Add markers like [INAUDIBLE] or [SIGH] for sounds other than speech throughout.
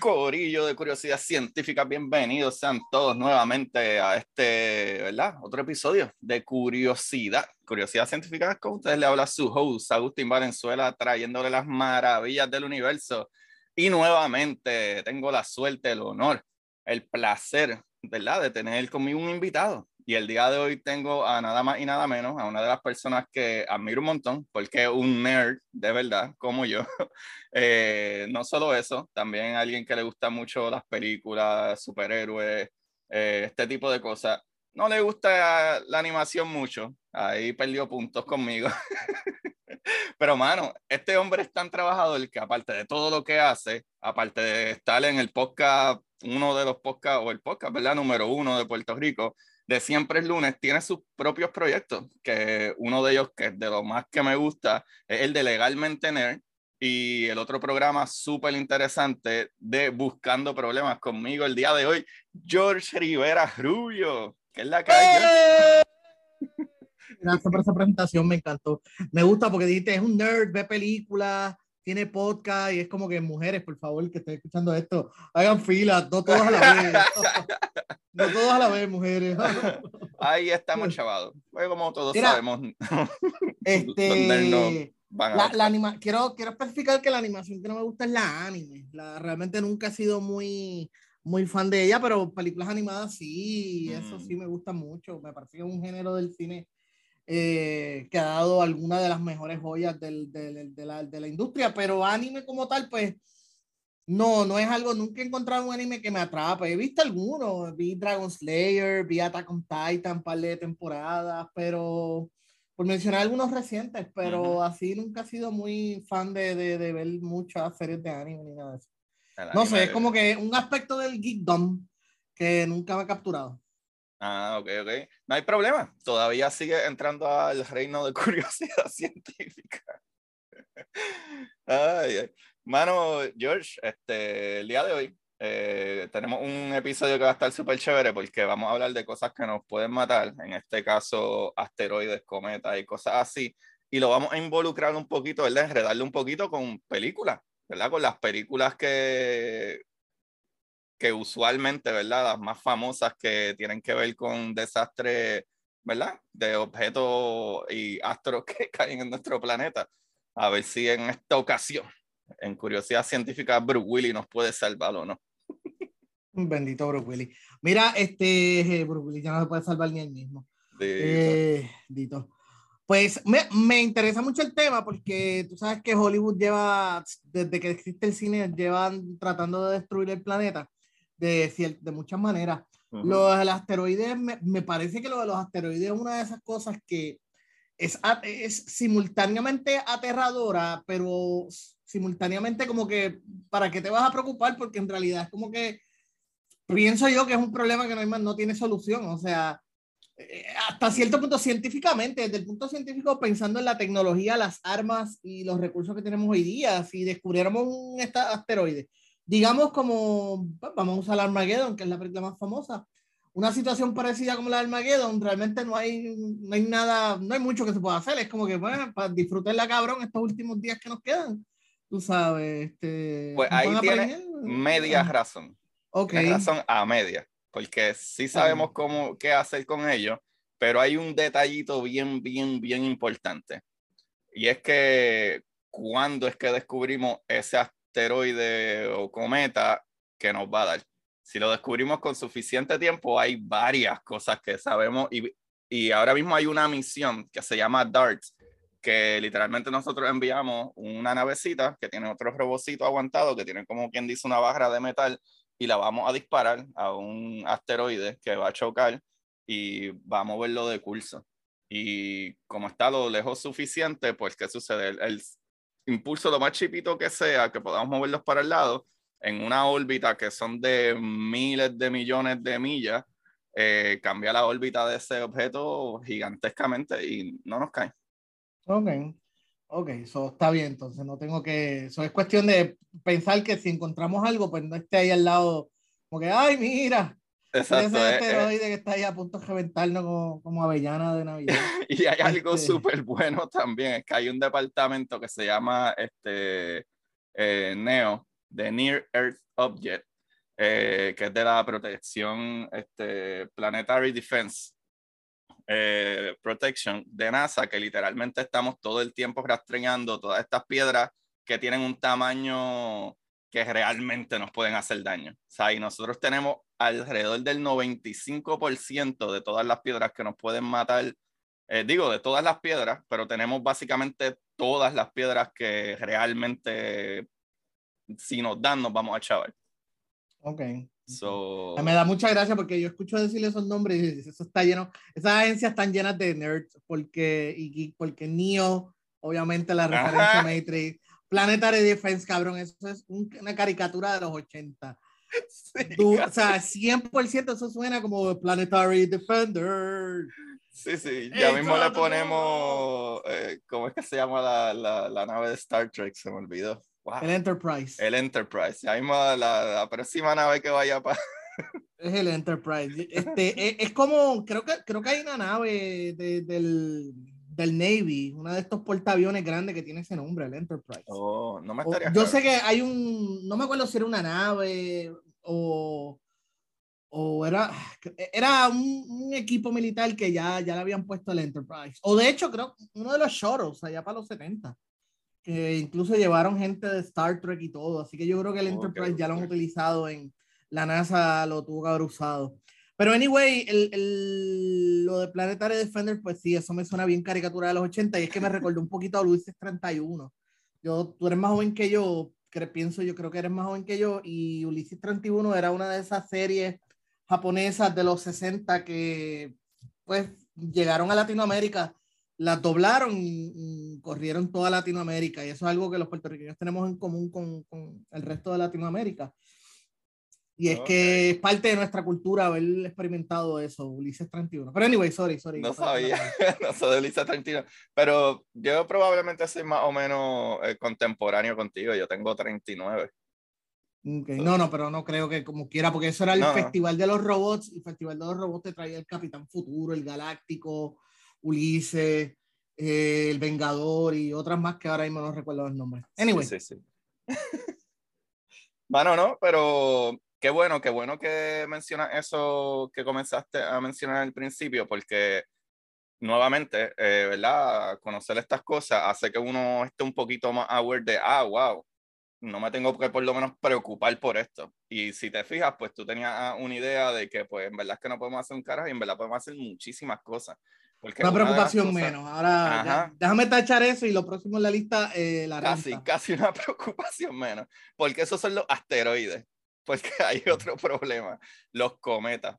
Corillo de Curiosidad Científica, bienvenidos sean todos nuevamente a este, ¿verdad? Otro episodio de Curiosidad. Curiosidad Científica, con ustedes le habla su host, Agustín Valenzuela, trayéndole las maravillas del universo. Y nuevamente tengo la suerte, el honor, el placer, ¿verdad? De tener conmigo un invitado. Y el día de hoy tengo a nada más y nada menos a una de las personas que admiro un montón, porque es un nerd de verdad, como yo. [LAUGHS] Eh, no solo eso, también alguien que le gusta mucho las películas, superhéroes, eh, este tipo de cosas. No le gusta la animación mucho, ahí perdió puntos conmigo. [LAUGHS] Pero, mano, este hombre es tan trabajador que aparte de todo lo que hace, aparte de estar en el podcast, uno de los podcasts, o el podcast, ¿verdad? Número uno de Puerto Rico, de Siempre es Lunes, tiene sus propios proyectos, que uno de ellos, que es de lo más que me gusta, es el de Legalmente Nerd, y el otro programa súper interesante de Buscando Problemas conmigo el día de hoy, George Rivera Rubio, que es la calle. Gracias por esa presentación, me encantó. Me gusta porque dijiste, es un nerd, ve películas, tiene podcast y es como que mujeres, por favor, que estén escuchando esto, hagan fila, no todos a la vez. [LAUGHS] no todos a la vez, mujeres. Ahí estamos, chavados. Pues como todos Mira, sabemos. [LAUGHS] este, la, la anima quiero, quiero especificar que la animación que no me gusta es la anime. La, realmente nunca he sido muy, muy fan de ella, pero películas animadas sí, mm. eso sí me gusta mucho. Me parece que es un género del cine eh, que ha dado alguna de las mejores joyas del, del, de, la, de la industria, pero anime como tal, pues no, no es algo, nunca he encontrado un anime que me atrape. He visto algunos, vi Dragon Slayer, vi Attack on Titan, un par de temporadas, pero por mencionar algunos recientes, pero uh -huh. así nunca he sido muy fan de, de, de, ver muchas series de anime ni nada de eso. no sé, es como que un aspecto del geekdom que nunca me ha capturado. Ah, ok, ok. No hay problema. Todavía sigue entrando al reino de [LAUGHS] curiosidad científica. [LAUGHS] ay, ay. Mano, George, este, el día de hoy eh, tenemos un episodio que va a estar súper chévere porque vamos a hablar de cosas que nos pueden matar, en este caso asteroides, cometas y cosas así, y lo vamos a involucrar un poquito, ¿verdad? Enredarle un poquito con películas, ¿verdad? Con las películas que, que usualmente, ¿verdad? Las más famosas que tienen que ver con desastres, ¿verdad? De objetos y astros [LAUGHS] que caen en nuestro planeta. A ver si en esta ocasión, en curiosidad científica, Bruce Willis nos puede salvar o no. Bendito Bruce Willis. Mira, este Bruce Willis ya no se puede salvar ni él mismo. Eh, dito. Pues me, me, interesa mucho el tema porque tú sabes que Hollywood lleva, desde que existe el cine, llevan tratando de destruir el planeta de, de muchas maneras. Uh -huh. Lo de los asteroides, me, me, parece que lo de los asteroides es una de esas cosas que es, es simultáneamente aterradora, pero simultáneamente como que, ¿para qué te vas a preocupar? Porque en realidad es como que pienso yo que es un problema que no, hay más, no tiene solución. O sea, eh, hasta cierto punto científicamente, desde el punto científico, pensando en la tecnología, las armas y los recursos que tenemos hoy día, si descubriéramos un asteroide, digamos como, vamos a usar el Armageddon, que es la película más famosa, una situación parecida como la de Armageddon, realmente no hay, no hay nada, no hay mucho que se pueda hacer, es como que, bueno, para disfrutarla cabrón estos últimos días que nos quedan, tú sabes. Este, pues ahí tiene media razón. Ok. Tienes razón a media, porque sí sabemos cómo, qué hacer con ellos, pero hay un detallito bien, bien, bien importante. Y es que cuando es que descubrimos ese asteroide o cometa que nos va a dar. Si lo descubrimos con suficiente tiempo, hay varias cosas que sabemos y, y ahora mismo hay una misión que se llama DART, que literalmente nosotros enviamos una navecita que tiene otro robocito aguantado, que tiene como quien dice una barra de metal, y la vamos a disparar a un asteroide que va a chocar y va a moverlo de curso. Y como está lo lejos suficiente, pues ¿qué sucede? El, impulso lo más chipito que sea, que podamos moverlos para el lado, en una órbita que son de miles de millones de millas, eh, cambia la órbita de ese objeto gigantescamente y no nos cae. Ok, ok, eso está bien, entonces no tengo que, eso es cuestión de pensar que si encontramos algo, pues no esté ahí al lado, como que, ay, mira, Exacto. Ese asteroide que está ahí a punto de reventarnos como, como avellana de Navidad. [LAUGHS] y hay algo este súper bueno también, es que hay un departamento que se llama este, eh, NEO, The Near Earth Object, eh, que es de la protección este, Planetary Defense eh, Protection de NASA, que literalmente estamos todo el tiempo rastreando todas estas piedras que tienen un tamaño que realmente nos pueden hacer daño. O sea, y nosotros tenemos alrededor del 95% de todas las piedras que nos pueden matar, eh, digo, de todas las piedras, pero tenemos básicamente todas las piedras que realmente, si nos dan, nos vamos a chavar. Ok. Me da mucha gracia porque yo escucho decirle esos nombres y eso está lleno, esas agencias están llenas de nerds porque, y, porque Neo, obviamente la referencia Matrix, Planetary Defense, cabrón, eso es una caricatura de los 80. [LAUGHS] o sea, 100% eso suena como Planetary Defender. Sí, sí, ya mismo le ponemos, eh, ¿cómo es que se llama la, la, la, nave de Star Trek? Se me olvidó. El Enterprise. El Enterprise. Ya mismo la, la próxima nave que vaya para... [LAUGHS] Es el Enterprise. Este, es, es, como, creo que, creo que hay una nave de, del, del Navy, una de estos portaaviones grandes que tiene ese nombre, el Enterprise. Oh, no me estaría Yo sé que hay un, no me acuerdo si era una nave o, o era, era un, un, equipo militar que ya, ya le habían puesto el Enterprise. O de hecho, creo, uno de los shuttles allá para los 70 que incluso llevaron gente de Star Trek y todo, así que yo creo que el Enterprise ya lo han utilizado en la NASA, lo tuvo que haber usado. Pero anyway, el, el, lo de Planetary Defender, pues sí, eso me suena bien caricatura de los 80 y es que me recordó un poquito a Luis 31. Yo, tú eres más joven que yo, que pienso yo creo que eres más joven que yo y Ulises 31 era una de esas series japonesas de los 60 que pues llegaron a Latinoamérica las doblaron y, corrieron toda Latinoamérica. Y eso es algo que los puertorriqueños tenemos en común con, con el resto de Latinoamérica. Y es que es parte de nuestra cultura haber experimentado eso, Ulises 31. Pero anyway, sorry, sorry. No sabía, [LAUGHS] no soy de Ulises 31. Pero yo probablemente soy más o menos eh, contemporáneo contigo. Yo tengo 39. Okay. No, no, pero no creo que como quiera, porque eso era el Festival de los Robots. Y el Festival de los Robots te traía el Capitán Futuro, el Galáctico, Ulises, eh, El Vengador y otras más que ahora mismo no recuerdo los nombres. Anyway. Sí, sí, [LAUGHS] bueno, no, pero qué bueno, qué bueno que mencionas eso que comenzaste a mencionar al principio, porque nuevamente, eh, ¿verdad? Conocer estas cosas hace que uno esté un poquito más aware de, ah, wow, no me tengo que por lo menos preocupar por esto. Y si te fijas, pues tú tenías una idea de que, pues, en verdad es que no podemos hacer un carajo y en verdad podemos hacer muchísimas cosas una preocupación menos. Ahora, déjame tachar eso y lo próximo en la lista, eh, la Casi, casi una [LAUGHS] preocupación menos. Porque esos son los asteroides. Porque [LAUGHS] hay otro problema. Los cometas.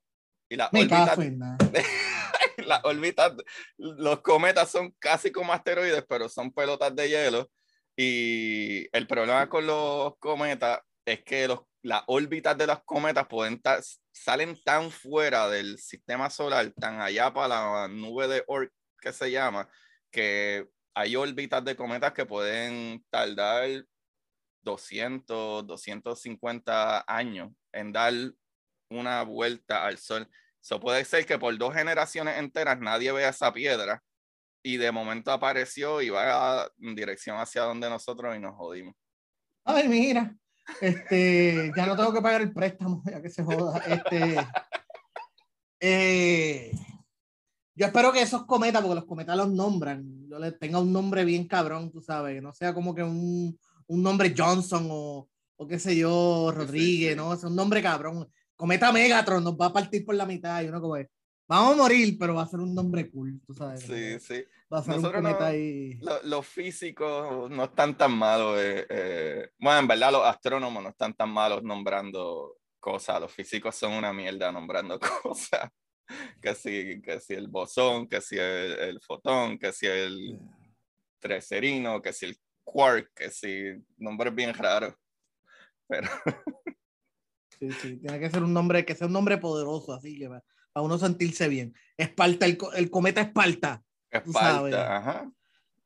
Y las órbitas. [LAUGHS] las órbitas, los cometas son casi como asteroides, pero son pelotas de hielo. Y el problema con los cometas es que los, las órbitas de las cometas pueden estar salen tan fuera del sistema solar, tan allá para la nube de Oort que se llama, que hay órbitas de cometas que pueden tardar 200, 250 años en dar una vuelta al Sol. Eso puede ser que por dos generaciones enteras nadie vea esa piedra y de momento apareció y va en dirección hacia donde nosotros y nos jodimos. Ay, mira. Este, [LAUGHS] ya no tengo que pagar el préstamo, ya que se joda. Este, eh, yo espero que esos cometas, porque los cometas los nombran, yo les tenga un nombre bien cabrón, tú sabes, que no sea como que un, un nombre Johnson o, o qué sé yo, Rodríguez, ¿no? Es un nombre cabrón. Cometa Megatron nos va a partir por la mitad y uno como, vamos a morir, pero va a ser un nombre cool, tú sabes. Sí, sí. Va a ser un cometa ahí. Los físicos no están tan malos. Eh, eh, bueno, en verdad los astrónomos no están tan malos nombrando cosas. Los físicos son una mierda nombrando [LAUGHS] cosas. Que si, que si el bosón, que si el, fotón, que si el trecerino, que si el quark, que si nombres bien raros. Pero... [LAUGHS] Sí, sí, tiene que ser un nombre, que sea un nombre poderoso, así que para uno sentirse bien. Esparta, el, el cometa Esparta. Esparta, ajá.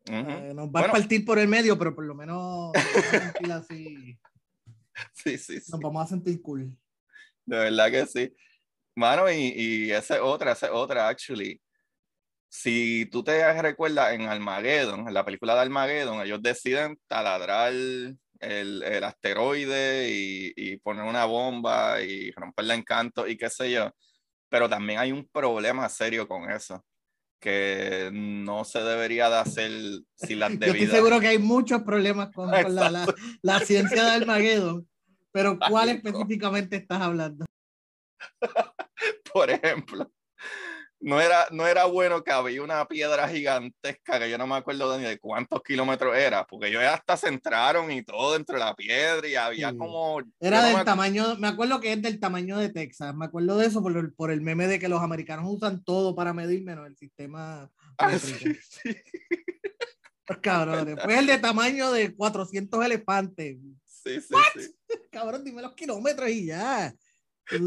Eh, nos va a partir por el medio, pero por lo menos así. [LAUGHS] Sí, sí, sí. Nos vamos a sentir cool. De verdad que sí. Mano, y, y esa es otra, esa es otra, actually. Si tú te recuerdas en Armageddon, en la película de Armageddon, ellos deciden taladrar el, el asteroide y, y, poner una bomba y romperle encanto y qué sé yo. Pero también hay un problema serio con eso que no se debería de hacer si las debidas... [LAUGHS] Yo estoy seguro que hay muchos problemas con, la, la, la, ciencia de Armageddon, pero ¿cuál [LAUGHS] específicamente estás hablando? [LAUGHS] Por ejemplo, no era, no era bueno que había una piedra gigantesca que yo no me acuerdo de, de cuántos kilómetros era, porque ellos hasta se entraron y todo dentro de la piedra y había como... Era del tamaño, me acuerdo que es del tamaño de Texas, me acuerdo de eso por el, por el meme de que los americanos usan todo para medir menos el sistema... Ah, sí, sí. [LAUGHS] [LAUGHS] Cabrones, pues el de tamaño de 400 elefantes. Sí, sí, sí. [LAUGHS] Cabrón, dime los kilómetros y ya.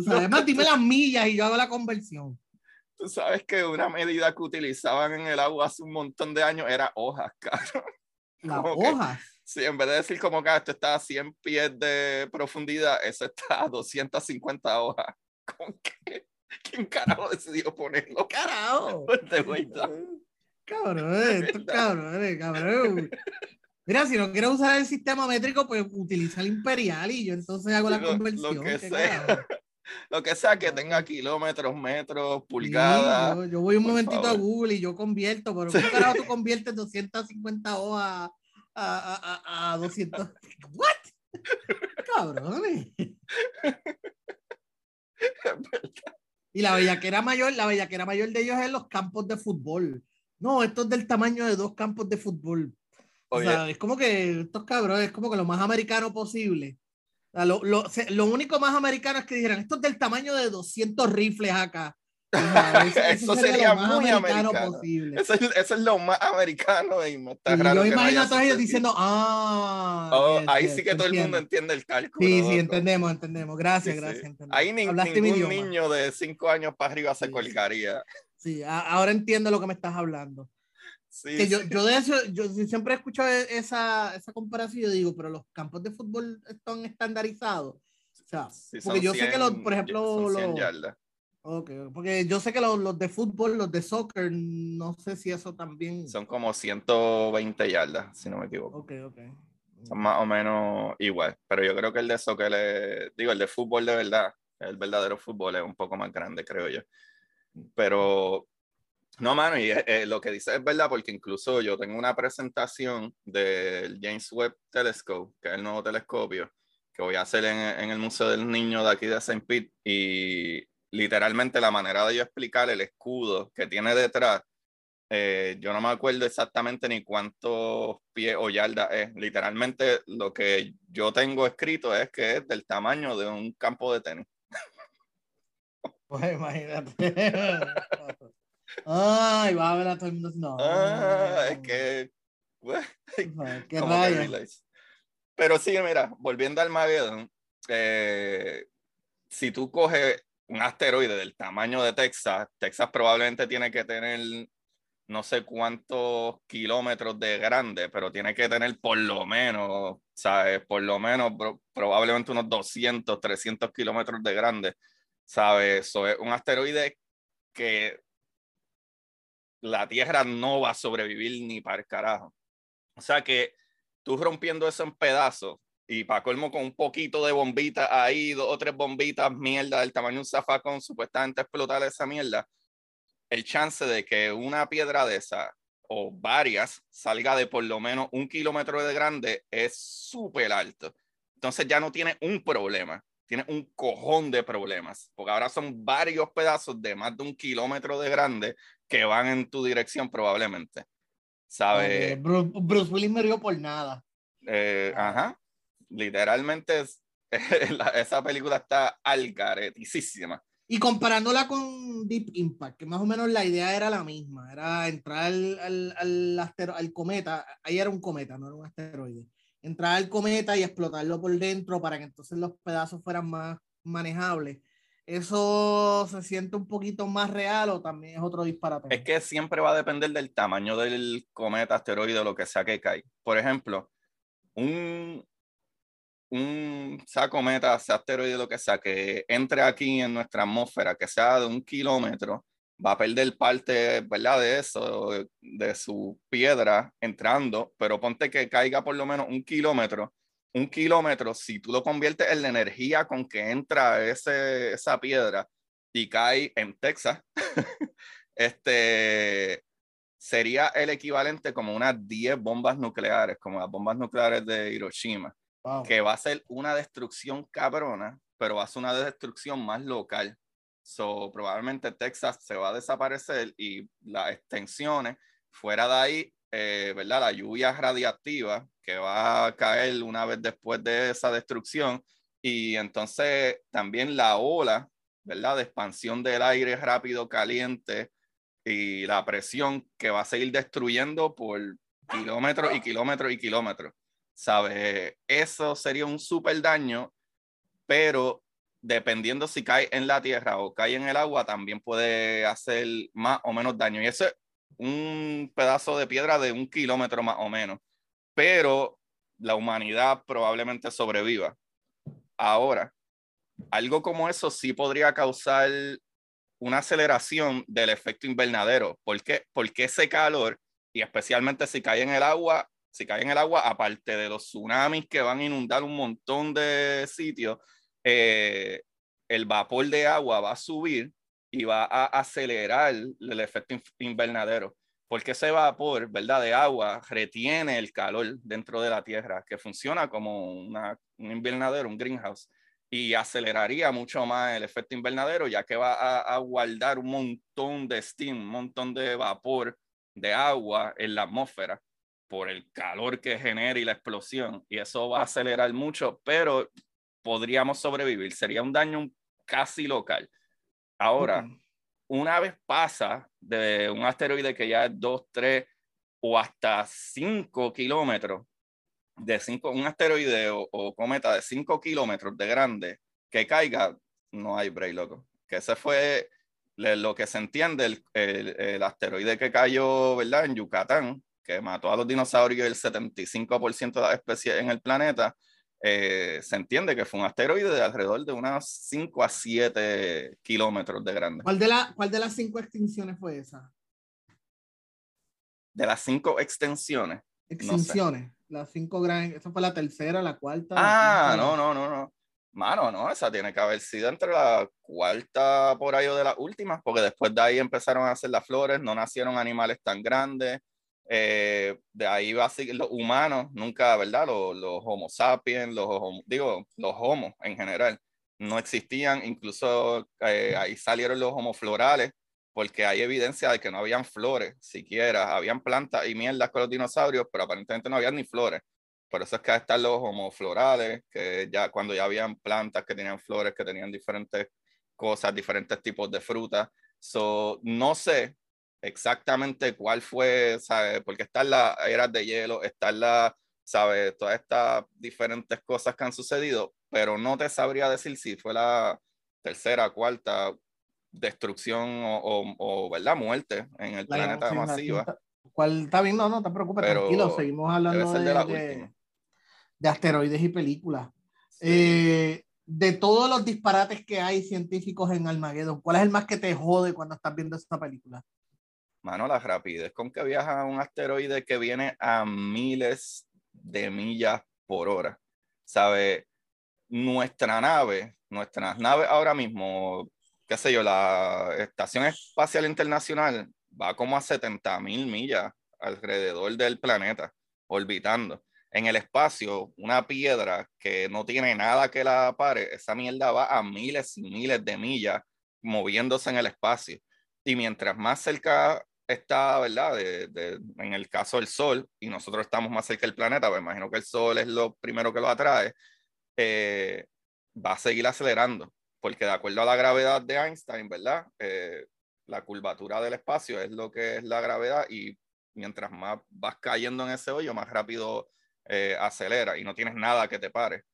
Además, dime las millas y yo hago la conversión. Tú sabes que una medida que utilizaban en el agua hace un montón de años era hojas, [LAUGHS] caro. ¿Las hojas? sí, en vez de decir como que esto está a 100 pies de profundidad, eso está a 250 hojas. [LAUGHS] ¿Con qué? ¿Quién carajo decidió ponerlo? ¡Carajo! [LAUGHS] De vuelta. Cabrón, esto cabrón, cabrón. Mira, si no quieres usar el sistema métrico, pues utiliza el imperial y yo entonces hago la conversión. Lo que sea lo que sea que tenga kilómetros, metros, pulgadas. yo, voy un momentito a Google y yo convierto, pero ¿cómo carajo tú [LAUGHS] conviertes 250 hojas a, a, a, 200? ¿What? Cabrones. Y la bellaquera mayor, la bellaquera mayor de ellos es los campos de fútbol. No, esto es del tamaño de dos campos de fútbol. O sea, es como que estos cabrones, es como que lo más americano posible. Lo, lo, lo, único más americano es que dijeran, esto es del tamaño de 200 rifles acá. [LAUGHS] eso, sería, lo más muy americano, posible. Eso es, eso es, lo más americano y me está Yo imagino a todos ellos diciendo, ah. Oh, ahí sí que todo el mundo entiende el cálculo. Sí, sí, entendemos, entendemos. Gracias, gracias. Entendemos. Ahí ni, ningún niño de 5 años para arriba se colgaría. Sí, ahora entiendo lo que me estás hablando que yo, yo, de eso, yo siempre he escuchado e, esa, esa comparación y yo digo, pero los campos de fútbol están estandarizados. O sea, porque yo sé que los, por ejemplo, los, okay, porque yo sé que los, los, de fútbol, los de soccer, no sé si eso también. Son como 120 yardas, si no me equivoco. Ok, ok. Son más o menos igual, pero yo creo que el de soccer, es, digo, el de fútbol de verdad, el verdadero fútbol es un poco más grande, creo yo. Pero no, mano, y eh, eh, lo que dice es verdad, porque incluso yo tengo una presentación del James Webb Telescope, que es el nuevo telescopio, que voy a hacer en, el Museo del Niño de aquí de St. Pete, y literalmente la manera de yo explicar el escudo que tiene detrás, eh, yo no me acuerdo exactamente ni cuántos pies o yardas es. Literalmente lo que yo tengo escrito es que es del tamaño de un campo de tenis. Pues imagínate. [LAUGHS] Ay, va a ver a todo el mundo. No. Ah, es que. qué. Pero sí, mira, volviendo al Mageddon, eh, si tú coges un asteroide del tamaño de Texas, Texas probablemente tiene que tener no sé cuántos kilómetros de grande, pero tiene que tener por lo menos, ¿sabes? Por lo menos probablemente unos 200, 300 kilómetros de grande, ¿sabes? Eso es un asteroide que la Tierra no va a sobrevivir ni para el carajo. O sea que tú rompiendo eso en pedazos y para colmo con un poquito de bombita ahí, dos o tres bombitas, mierda, del tamaño de un zafacón, supuestamente explotar esa mierda, el chance de que una piedra de esa o varias salga de por lo menos un kilómetro de grande es súper alto. Entonces ya no tiene un problema. tienes un cojón de problemas, porque ahora son varios pedazos de más de un kilómetro de grande que van en tu dirección probablemente. ¿Sabes? Bruce, Willis me dio por nada. Eh, ajá. Literalmente [LAUGHS] esa película está algareticísima. Y comparándola con Deep Impact, que más o menos la idea era la misma, era entrar al, al, al, cometa, ahí era un cometa, no era un asteroide, entrar al cometa y explotarlo por dentro para que entonces los pedazos fueran más manejables. ¿Eso se siente un poquito más real o también es otro disparate? Es que siempre va a depender del tamaño del cometa, asteroide o lo que sea que cae. Por ejemplo, un, un saco meta, sea asteroide, lo que sea, que entre aquí en nuestra atmósfera, que sea de un kilómetro, va a perder parte, ¿verdad? De eso, de su piedra entrando, pero ponte que caiga por lo menos un kilómetro. Un kilómetro, si tú lo conviertes en la energía con que entra ese, esa piedra y cae en Texas, [LAUGHS] este, sería el equivalente como unas 10 bombas nucleares, como las bombas nucleares de Hiroshima que va a ser una destrucción cabrona, pero va a ser una destrucción más local. So, probablemente Texas se va a desaparecer y las extensiones fuera de ahí, eh, ¿verdad? La lluvia radiactiva que va a caer una vez después de esa destrucción y entonces también la ola, ¿verdad? De expansión del aire rápido, caliente y la presión que va a seguir destruyendo por kilómetros y kilómetros y kilómetros. ¿sabes? Eso sería un súper daño, pero dependiendo si cae en la tierra o cae en el agua, también puede hacer más o menos daño. Y eso es un pedazo de piedra de un kilómetro más o menos, pero la humanidad probablemente sobreviva. Ahora, algo como eso sí podría causar una aceleración del efecto invernadero. ¿Por qué? Porque ese calor, y especialmente si cae en el agua, si cae en el agua, aparte de los tsunamis que van a inundar un montón de sitios, eh, el vapor de agua va a subir y va a acelerar el efecto invernadero. Porque ese vapor, ¿verdad? De agua retiene el calor dentro de la Tierra, que funciona como una, un invernadero, un greenhouse, y aceleraría mucho más el efecto invernadero, ya que va a, a guardar un montón de steam, un montón de vapor de agua en la atmósfera por el calor que genera y la explosión, y eso va a acelerar mucho, pero podríamos sobrevivir. Sería un daño casi local. Ahora, una vez pasa de un asteroide que ya es 2, 3 o hasta 5 kilómetros, de cinco, un asteroide o, cometa de 5 kilómetros de grande que caiga, no hay break, loco. Que ese fue lo que se entiende, el, el asteroide que cayó, ¿verdad? En Yucatán, que mató a los dinosaurios el 75% de las especies en el planeta, eh, se entiende que fue un asteroide de alrededor de unos 5 a 7 kilómetros de grande. ¿Cuál de, la, ¿Cuál de las cinco extinciones fue esa? De las cinco extensiones. Extinciones. Las cinco grandes. Esa fue la tercera, la cuarta. Ah, no, no, no, no. Mano, no, esa tiene que haber sido entre la cuarta por ahí o de las últimas, porque después de ahí empezaron a hacer las flores, no nacieron animales tan grandes, eh, de ahí va a seguir los humanos, nunca, ¿verdad? Los, los homo sapiens, los, digo, los homos en general, no existían, incluso eh, ahí salieron los homoflorales, porque hay evidencia de que no habían flores siquiera, habían plantas y mierdas con los dinosaurios, pero aparentemente no habían ni flores. Por eso es que están los homoflorales, que ya cuando ya habían plantas que tenían flores, que tenían diferentes cosas, diferentes tipos de frutas. No sé exactamente cuál fue, ¿sabes? Porque están las eras de hielo, están las, ¿sabes? Todas estas diferentes cosas que han sucedido, pero no te sabría decir si fue la tercera, cuarta destrucción o, o, ¿verdad? Muerte en el planeta masiva. ¿Cuál está bien? No, no te preocupes, tranquilo, seguimos hablando de, de, asteroides y películas. Eh, de todos los disparates que hay científicos en Armageddon, ¿cuál es el más que te jode cuando estás viendo esta película? Mano, la rapidez con que viaja un asteroide que viene a miles de millas por hora. ¿Sabe? Nuestra nave, nuestras naves ahora mismo, qué sé yo, la Estación Espacial Internacional va como a 70 mil millas alrededor del planeta, orbitando. en el espacio, una piedra que no tiene nada que la pare, esa mierda va a miles y miles de millas moviéndose en el espacio. Y mientras más cerca está, ¿verdad? De, en el caso del Sol, y nosotros estamos más cerca del planeta, pues imagino que el Sol es lo primero que lo atrae, eh, va a seguir acelerando, porque de acuerdo a la gravedad de Einstein, ¿verdad? Eh, la curvatura del espacio es lo que es la gravedad y mientras más vas cayendo en ese hoyo, más rápido eh, acelera y no tienes nada que te pare.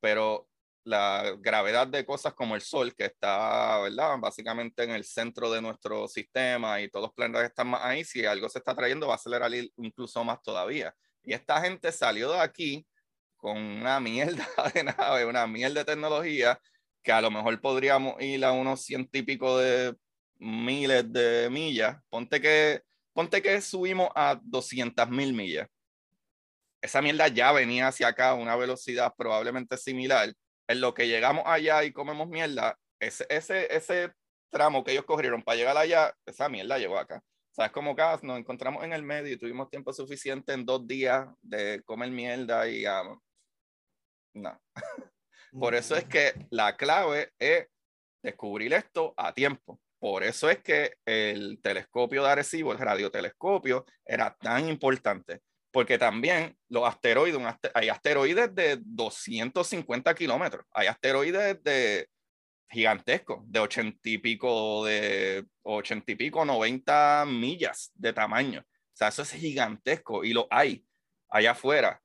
Pero la gravedad de cosas como el Sol, que está, ¿verdad? Básicamente en el centro de nuestro sistema y todos los planetas están más ahí, si algo se está trayendo va a acelerar incluso más todavía. Y esta gente salió de aquí con una mierda [LAUGHS] de nave, una mierda de tecnología, que a lo mejor podríamos ir a unos científicos de miles de millas. Ponte que, ponte que subimos a 200 mil millas. Esa mierda ya venía hacia acá a una velocidad probablemente similar en lo que llegamos allá y comemos mierda, ese, ese, ese tramo que ellos cogieron para llegar allá, esa mierda llegó acá. ¿Sabes cómo acá nos encontramos en el medio y tuvimos tiempo suficiente en dos días de comer mierda y... no. [LAUGHS] Por eso es que la clave es descubrir esto a tiempo. Por eso es que el telescopio de Arecibo, el radiotelescopio, era tan importante porque también los asteroides, hay asteroides de 250 kilómetros, hay asteroides de gigantescos, de 80 y pico, de 80 y pico, 90 millas de tamaño. O sea, eso es gigantesco y lo hay allá afuera.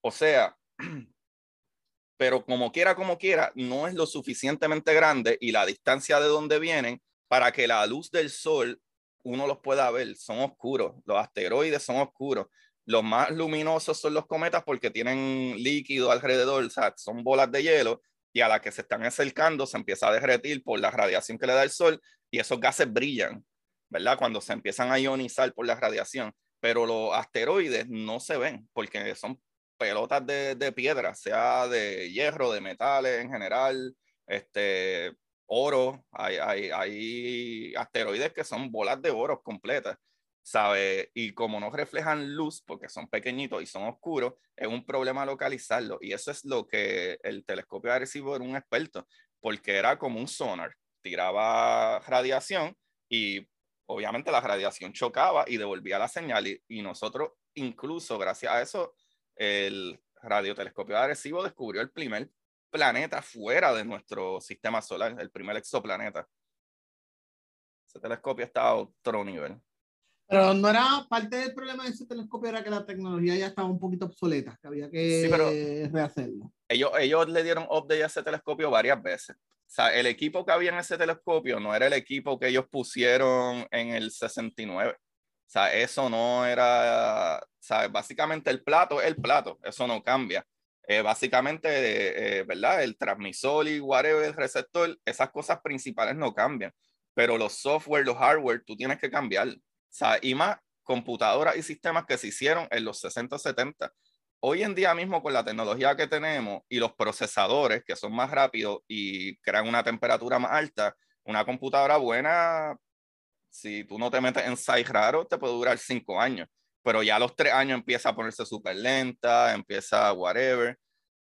O sea, [CLEARS THROAT] pero como quiera, como quiera, no es lo suficientemente grande y la distancia de donde vienen para que la luz del sol uno los pueda ver. Son oscuros, los asteroides son oscuros. Los más luminosos son los cometas porque tienen líquido alrededor, o sea, son bolas de hielo y a la que se están acercando se empieza a derretir por la radiación que le da el sol y esos gases brillan, ¿verdad? Cuando se empiezan a ionizar por la radiación. Pero los asteroides no se ven porque son pelotas de, de piedra, sea de hierro, de metales en general, este, oro. Hay, hay, hay asteroides que son bolas de oro completas. ¿Sabe? Y como no reflejan luz, porque son pequeñitos y son oscuros, es un problema localizarlo. Y eso es lo que el telescopio de Arecibo era un experto, porque era como un sonar, tiraba radiación y obviamente la radiación chocaba y devolvía la señal. Y, nosotros, incluso gracias a eso, el radiotelescopio de Arecibo descubrió el primer planeta fuera de nuestro sistema solar, el primer exoplaneta. Ese telescopio está a otro nivel. Pero no era parte del problema de ese telescopio, era que la tecnología ya estaba un poquito obsoleta, que había que rehacerlo. Ellos, ellos le dieron update a ese telescopio varias veces. O sea, el equipo que había en ese telescopio no era el equipo que ellos pusieron en el 69. O sea, eso no era, sea, Básicamente el plato es el plato, eso no cambia. Eh, básicamente, eh, ¿verdad? El transmisor y whatever, el receptor, esas cosas principales no cambian. Pero los software, los hardware, tú tienes que cambiar sea, y más computadoras y sistemas que se hicieron en los 60 70. Hoy en día mismo con la tecnología que tenemos y los procesadores que son más rápidos y crean una temperatura más alta, una computadora buena, si tú no te metes en size raro, te puede durar cinco años, pero ya a los tres años empieza a ponerse súper lenta, empieza whatever.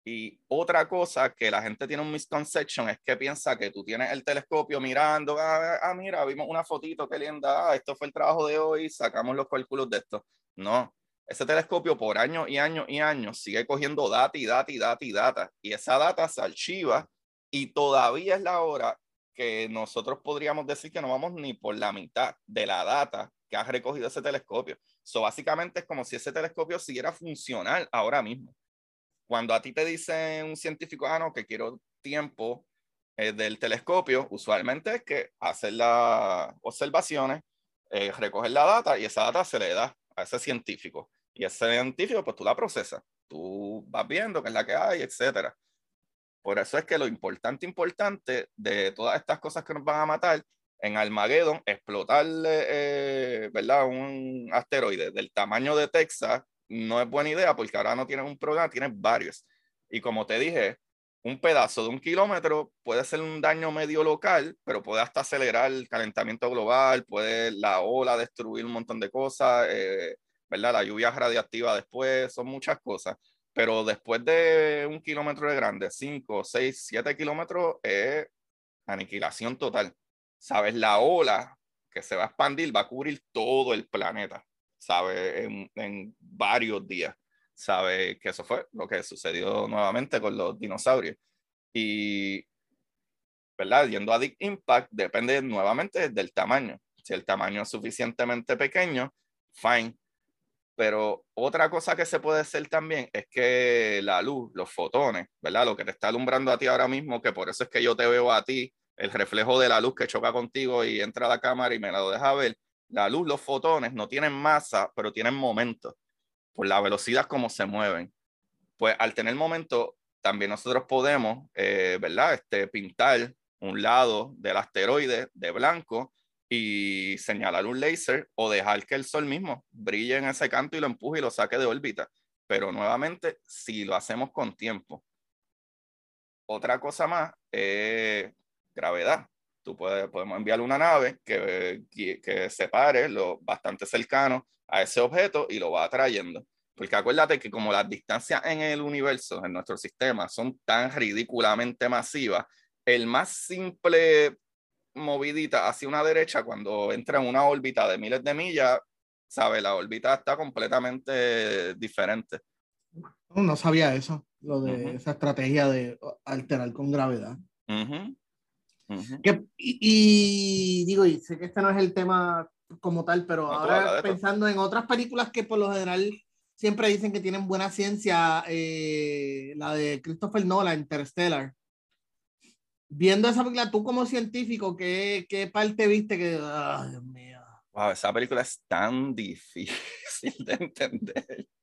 Y otra cosa que la gente tiene un misconception es que piensa que tú tienes el telescopio mirando, ah, ah mira, vimos una fotito, qué linda, ah, esto fue el trabajo de hoy, sacamos los cálculos de esto. No, ese telescopio por años y años y años sigue cogiendo data y data y data y data. Y esa data se archiva y todavía es la hora que nosotros podríamos decir que no vamos ni por la mitad de la data que ha recogido ese telescopio. So, básicamente es como si ese telescopio siguiera funcional ahora mismo. Cuando a ti te dice un científico, ah, no, que quiero tiempo eh, del telescopio, usualmente es que hacer las observaciones, eh, recoger la data y esa data se le da a ese científico. Y ese científico, pues tú la procesas, tú vas viendo qué es la que hay, etcétera. Por eso es que lo importante, importante de todas estas cosas que nos van a matar, en Armageddon, explotar, eh, ¿verdad? Un asteroide del tamaño de Texas no es buena idea porque ahora no tienes un programa, tienes varios. Y como te dije, un pedazo de un kilómetro puede ser un daño medio local, pero puede hasta acelerar el calentamiento global, puede la ola destruir un montón de cosas, eh, ¿verdad? La lluvia radiactiva después, son muchas cosas. Pero después de un kilómetro de grande, 5, 6, 7 kilómetros, es aniquilación total. ¿Sabes? La ola que se va a expandir va a cubrir todo el planeta, ¿sabes? En, en varios días. ¿Sabes? Que eso fue lo que sucedió nuevamente con los dinosaurios. Y, ¿verdad? Yendo a Deep Impact, depende nuevamente del tamaño. Si el tamaño es suficientemente pequeño, fine. Pero otra cosa que se puede hacer también es que la luz, los fotones, ¿verdad? Lo que te está alumbrando a ti ahora mismo, que por eso es que yo te veo a ti, el reflejo de la luz que choca contigo y entra a la cámara y me la deja ver. La luz, los fotones no tienen masa, pero tienen momento por la velocidad como se mueven. Pues al tener momento, también nosotros podemos, eh, ¿verdad? Este, pintar un lado del asteroide de blanco y señalar un láser o dejar que el sol mismo brille en ese canto y lo empuje y lo saque de órbita. Pero nuevamente, si lo hacemos con tiempo. Otra cosa más es gravedad. Tú puedes, podemos enviar una nave que, que, se pare lo bastante cercano a ese objeto y lo va atrayendo. Porque acuérdate que como las distancias en el universo, en nuestro sistema, son tan ridículamente masivas, el más simple movidita hacia una derecha, cuando entra en una órbita de miles de millas, sabe, la órbita está completamente diferente. No sabía eso, lo de esa estrategia de alterar con gravedad. Y, digo, y sé que este no es el tema como tal, pero ahora pensando en otras películas que por lo general siempre dicen que tienen buena ciencia, eh, la de Christopher Nolan, Interstellar viendo esa película, tú como científico, ¿qué, qué parte viste que, ay, Dios mío? Wow, esa película es tan difícil de entender. [LAUGHS]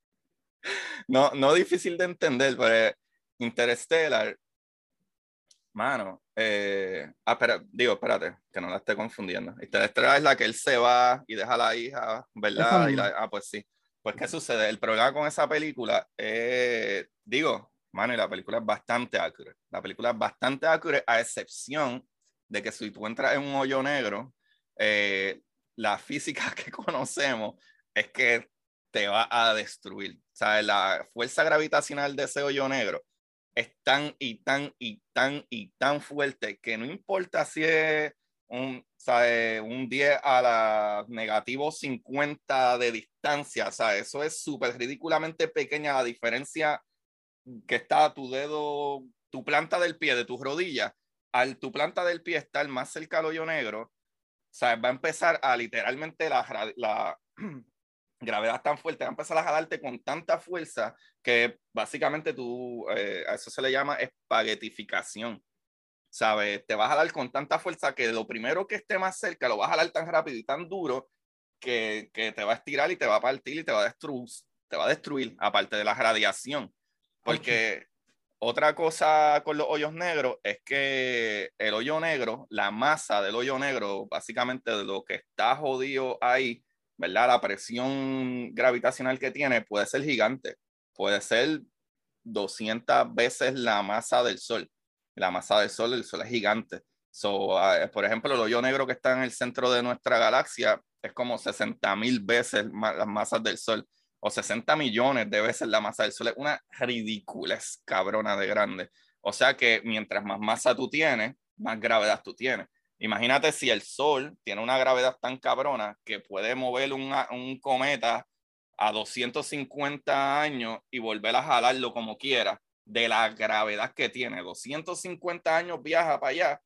No, no difícil de entender, pero Interstellar, mano, eh, ah, espera, digo, espérate, que no la esté confundiendo. Interstellar es la que él se va y deja a la hija, ¿verdad? ah, pues sí. Pues, ¿qué sucede? El problema con esa película, eh, digo, Mano, y la película es bastante accurate. La película es bastante accurate, a excepción de que si tú entras en un hoyo negro, eh, la física [LAUGHS] que conocemos es que te va a destruir. O sea, la fuerza gravitacional de ese hoyo negro es tan y tan y tan y tan fuerte que no importa si es un, un 10 a la negativo 50 de distancia, o sea, eso es súper ridículamente pequeña la diferencia que está tu dedo, tu planta del pie, de tus rodillas, al tu planta del pie estar más cerca al hoyo negro, o sea, va a empezar a literalmente la [CLEARS THROAT] gravedad tan fuerte, va a empezar a jalarte con tanta fuerza que básicamente tú, eh, a eso se le llama espaguetificación. ¿Sabes? Te va a jalar con tanta fuerza que lo primero que esté más cerca lo va a jalar tan rápido y tan duro que, que te va a estirar y te va a partir y te va a destruir, te va a destruir, aparte de la radiación. Porque otra cosa con los hoyos negros es que el hoyo negro, la masa del hoyo negro, básicamente de lo que está jodido ahí, ¿verdad? La presión gravitacional que tiene puede ser gigante, puede ser 200 veces la masa del Sol. La masa del Sol, el Sol es gigante. So, ah, por ejemplo, el hoyo negro que está en el centro de nuestra galaxia es como 60 mil veces las masas del Sol o 60 millones de veces la masa del Sol. Es una ridícula, cabrona de grande. O sea que mientras más masa tú tienes, más gravedad tú tienes. Imagínate si el Sol tiene una gravedad tan cabrona que puede mover un cometa a 250 años y volver a jalarlo como quiera, de la gravedad que tiene. 250 años viaja para allá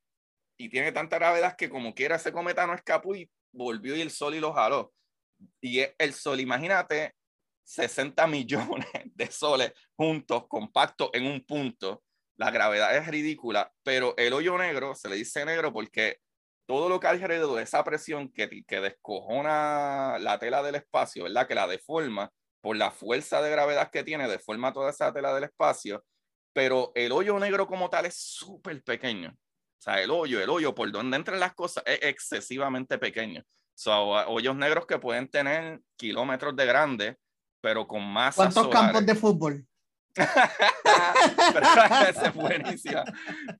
y tiene tanta gravedad que como quiera ese cometa no escapó y volvió y el Sol y lo jaló. Y el Sol, imagínate 60 [LAUGHS] millones de soles juntos, compactos en un punto. La gravedad es ridícula, pero el hoyo negro se le dice negro porque todo lo que hay alrededor de esa presión que, que descojona la tela del espacio, ¿verdad? Que la deforma por la fuerza de gravedad que tiene, deforma toda esa tela del espacio, pero el hoyo negro como tal es súper pequeño. O sea, el hoyo, el hoyo por donde entran las cosas es excesivamente pequeño. Son hoyos negros que pueden tener kilómetros de grande pero con más ¿Cuántos campos de fútbol? [LAUGHS] es buenísima.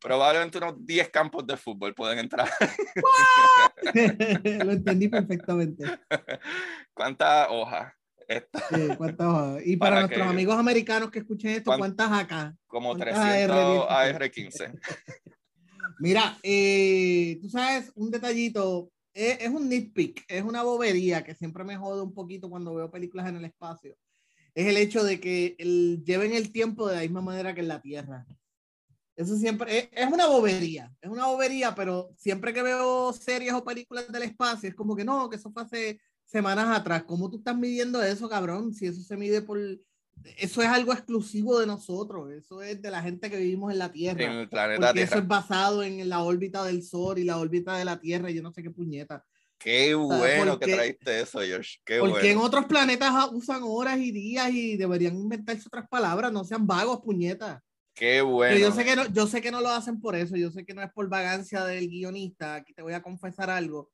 Probablemente unos 10 campos de fútbol pueden entrar. [LAUGHS] Lo entendí perfectamente. ¿Cuántas hojas? Y para, nuestros amigos americanos que escuchen esto, ¿cuántas acá? Como 300 AR-15. [LAUGHS] Mira, eh, tú sabes, un detallito, es, es, un nitpick, es una bobería que siempre me jode un poquito cuando veo películas en el espacio. Es el hecho de que el, lleven el tiempo de la misma manera que en la Tierra. Eso siempre es, es, una bobería, es una bobería, pero siempre que veo series o películas del espacio, es como que no, que eso fue hace semanas atrás. ¿Cómo tú estás midiendo eso, cabrón? Si eso se mide por... Eso es algo exclusivo de nosotros, eso es de la gente que vivimos en la Tierra. En el planeta porque eso es basado en la órbita del Sol y la órbita de la Tierra, y yo no sé qué puñeta. Qué bueno que traiste eso, Josh. Qué porque en otros planetas usan horas y días y deberían inventarse otras palabras, no sean vagos, puñetas. Qué bueno. yo sé, que no, yo sé que no lo hacen por eso, yo sé que no es por vagancia del guionista. Aquí te voy a confesar algo.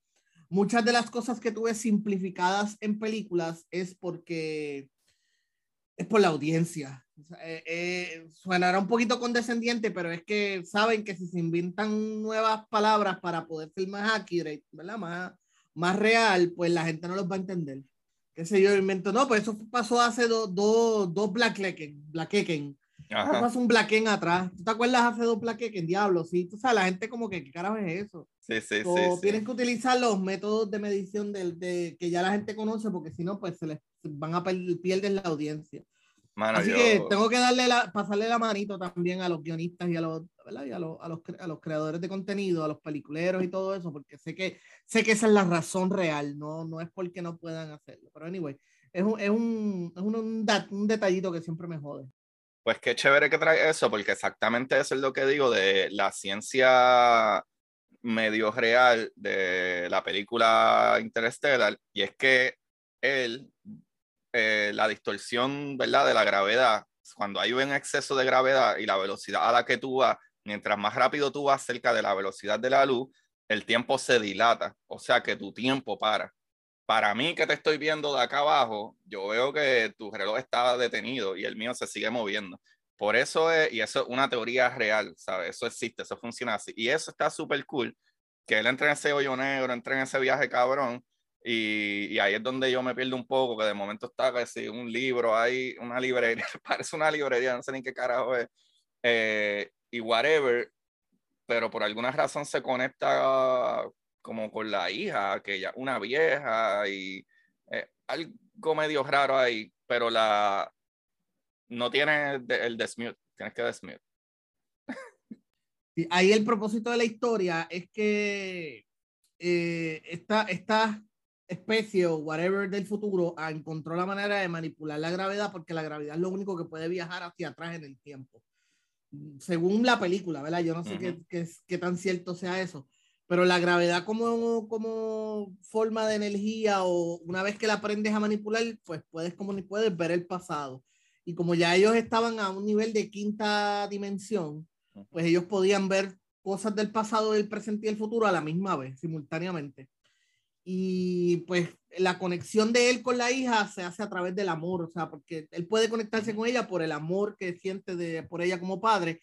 Muchas de las cosas que tuve simplificadas en películas es porque es por la audiencia. Eh, eh, suenará un poquito condescendiente, pero es que saben que si se inventan nuevas palabras para poder ser más accurate, ¿verdad? Más, más real, pues la gente no los va a entender. ¿Qué sé yo? Invento, no, pues eso pasó hace dos dos dos Black Blackeken Ajá. un Blacken atrás. ¿Tú te acuerdas hace dos Blacken? Diablo, sí. Tú sabes, la gente como que, ¿qué carajo es eso? Sí, sí, sí, Tienen que utilizar los métodos de medición de, de, que ya la gente conoce, porque si no, pues se les van a perder la audiencia. Así que tengo que darle la, pasarle la manito también a los guionistas y a los, ¿verdad? Y a, los, a, los, a los creadores de contenido, a los peliculeros y todo eso, porque sé que, sé que esa es la razón real, no, no es porque no puedan hacerlo. Pero anyway, es un, es un, es un, un, un detallito que siempre me jode. Pues qué chévere que trae eso, porque exactamente eso es lo que digo de la ciencia medio real de la película Interstellar, y es que él, eh, la distorsión, ¿verdad?, de la gravedad, cuando hay un exceso de gravedad y la velocidad a la que tú vas, mientras más rápido tú vas cerca de la velocidad de la luz, el tiempo se dilata, o sea que tu tiempo para para mí que te estoy viendo de acá abajo, yo veo que tu reloj está detenido y el mío se sigue moviendo. Por eso es, y eso es una teoría real, ¿sabes? Eso existe, eso funciona así. Y eso está súper cool, que él entre en ese hoyo negro, entre en ese viaje cabrón, y, y, ahí es donde yo me pierdo un poco, que de momento está casi un libro ahí, una librería, [LAUGHS] parece una librería, no sé ni qué carajo es, eh, y whatever, pero por alguna razón se conecta como con la hija, que ella una vieja y eh, algo medio raro ahí, pero la no tiene el desmute, tienes que desmute. ahí el propósito de la historia es que eh, esta, esta especie o whatever del futuro encontró la manera de manipular la gravedad porque la gravedad es lo único que puede viajar hacia atrás en el tiempo. Según la película, ¿verdad? Yo no sé qué, qué, qué tan cierto sea eso pero la gravedad como, como forma de energía o una vez que la aprendes a manipular, pues puedes, como ni puedes ver el pasado. Y como ya ellos estaban a un nivel de quinta dimensión, pues ellos podían ver cosas del pasado, del presente y el futuro a la misma vez, simultáneamente. Y pues la conexión de él con la hija se hace a través del amor, o sea, porque él puede conectarse con ella por el amor que siente de, por ella como padre,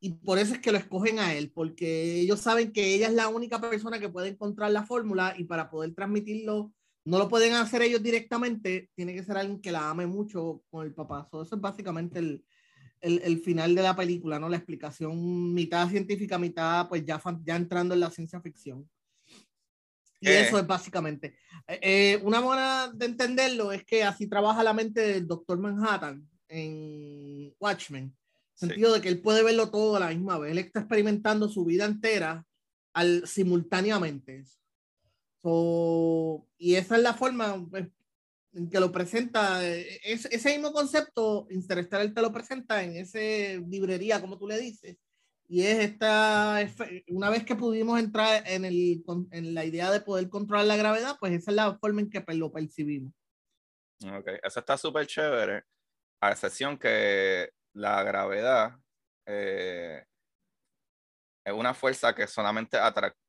y por eso es que lo escogen a él, porque ellos saben que ella es la única persona que puede encontrar la fórmula y para poder transmitirlo, no lo pueden hacer ellos directamente, tiene que ser alguien que la ame mucho con el papá. eso es básicamente el, el, el, final de la película, ¿no? La explicación mitad científica, mitad pues ya, ya entrando en la ciencia ficción. Y eh. eso es básicamente. Eh, eh, una manera de entenderlo es que así trabaja la mente del Doctor Manhattan en Watchmen sentido de que él puede verlo todo a la misma vez. Él está experimentando su vida entera al, simultáneamente. y esa es la forma pues, en que lo presenta. Es, ese mismo concepto, Interstellar te lo presenta en esa librería, como tú le dices. Y es esta, una vez que pudimos entrar en, el, en la idea de poder controlar la gravedad, pues esa es la forma en que pues, lo percibimos. Ok, eso está súper chévere, a excepción que la gravedad eh, es una fuerza que solamente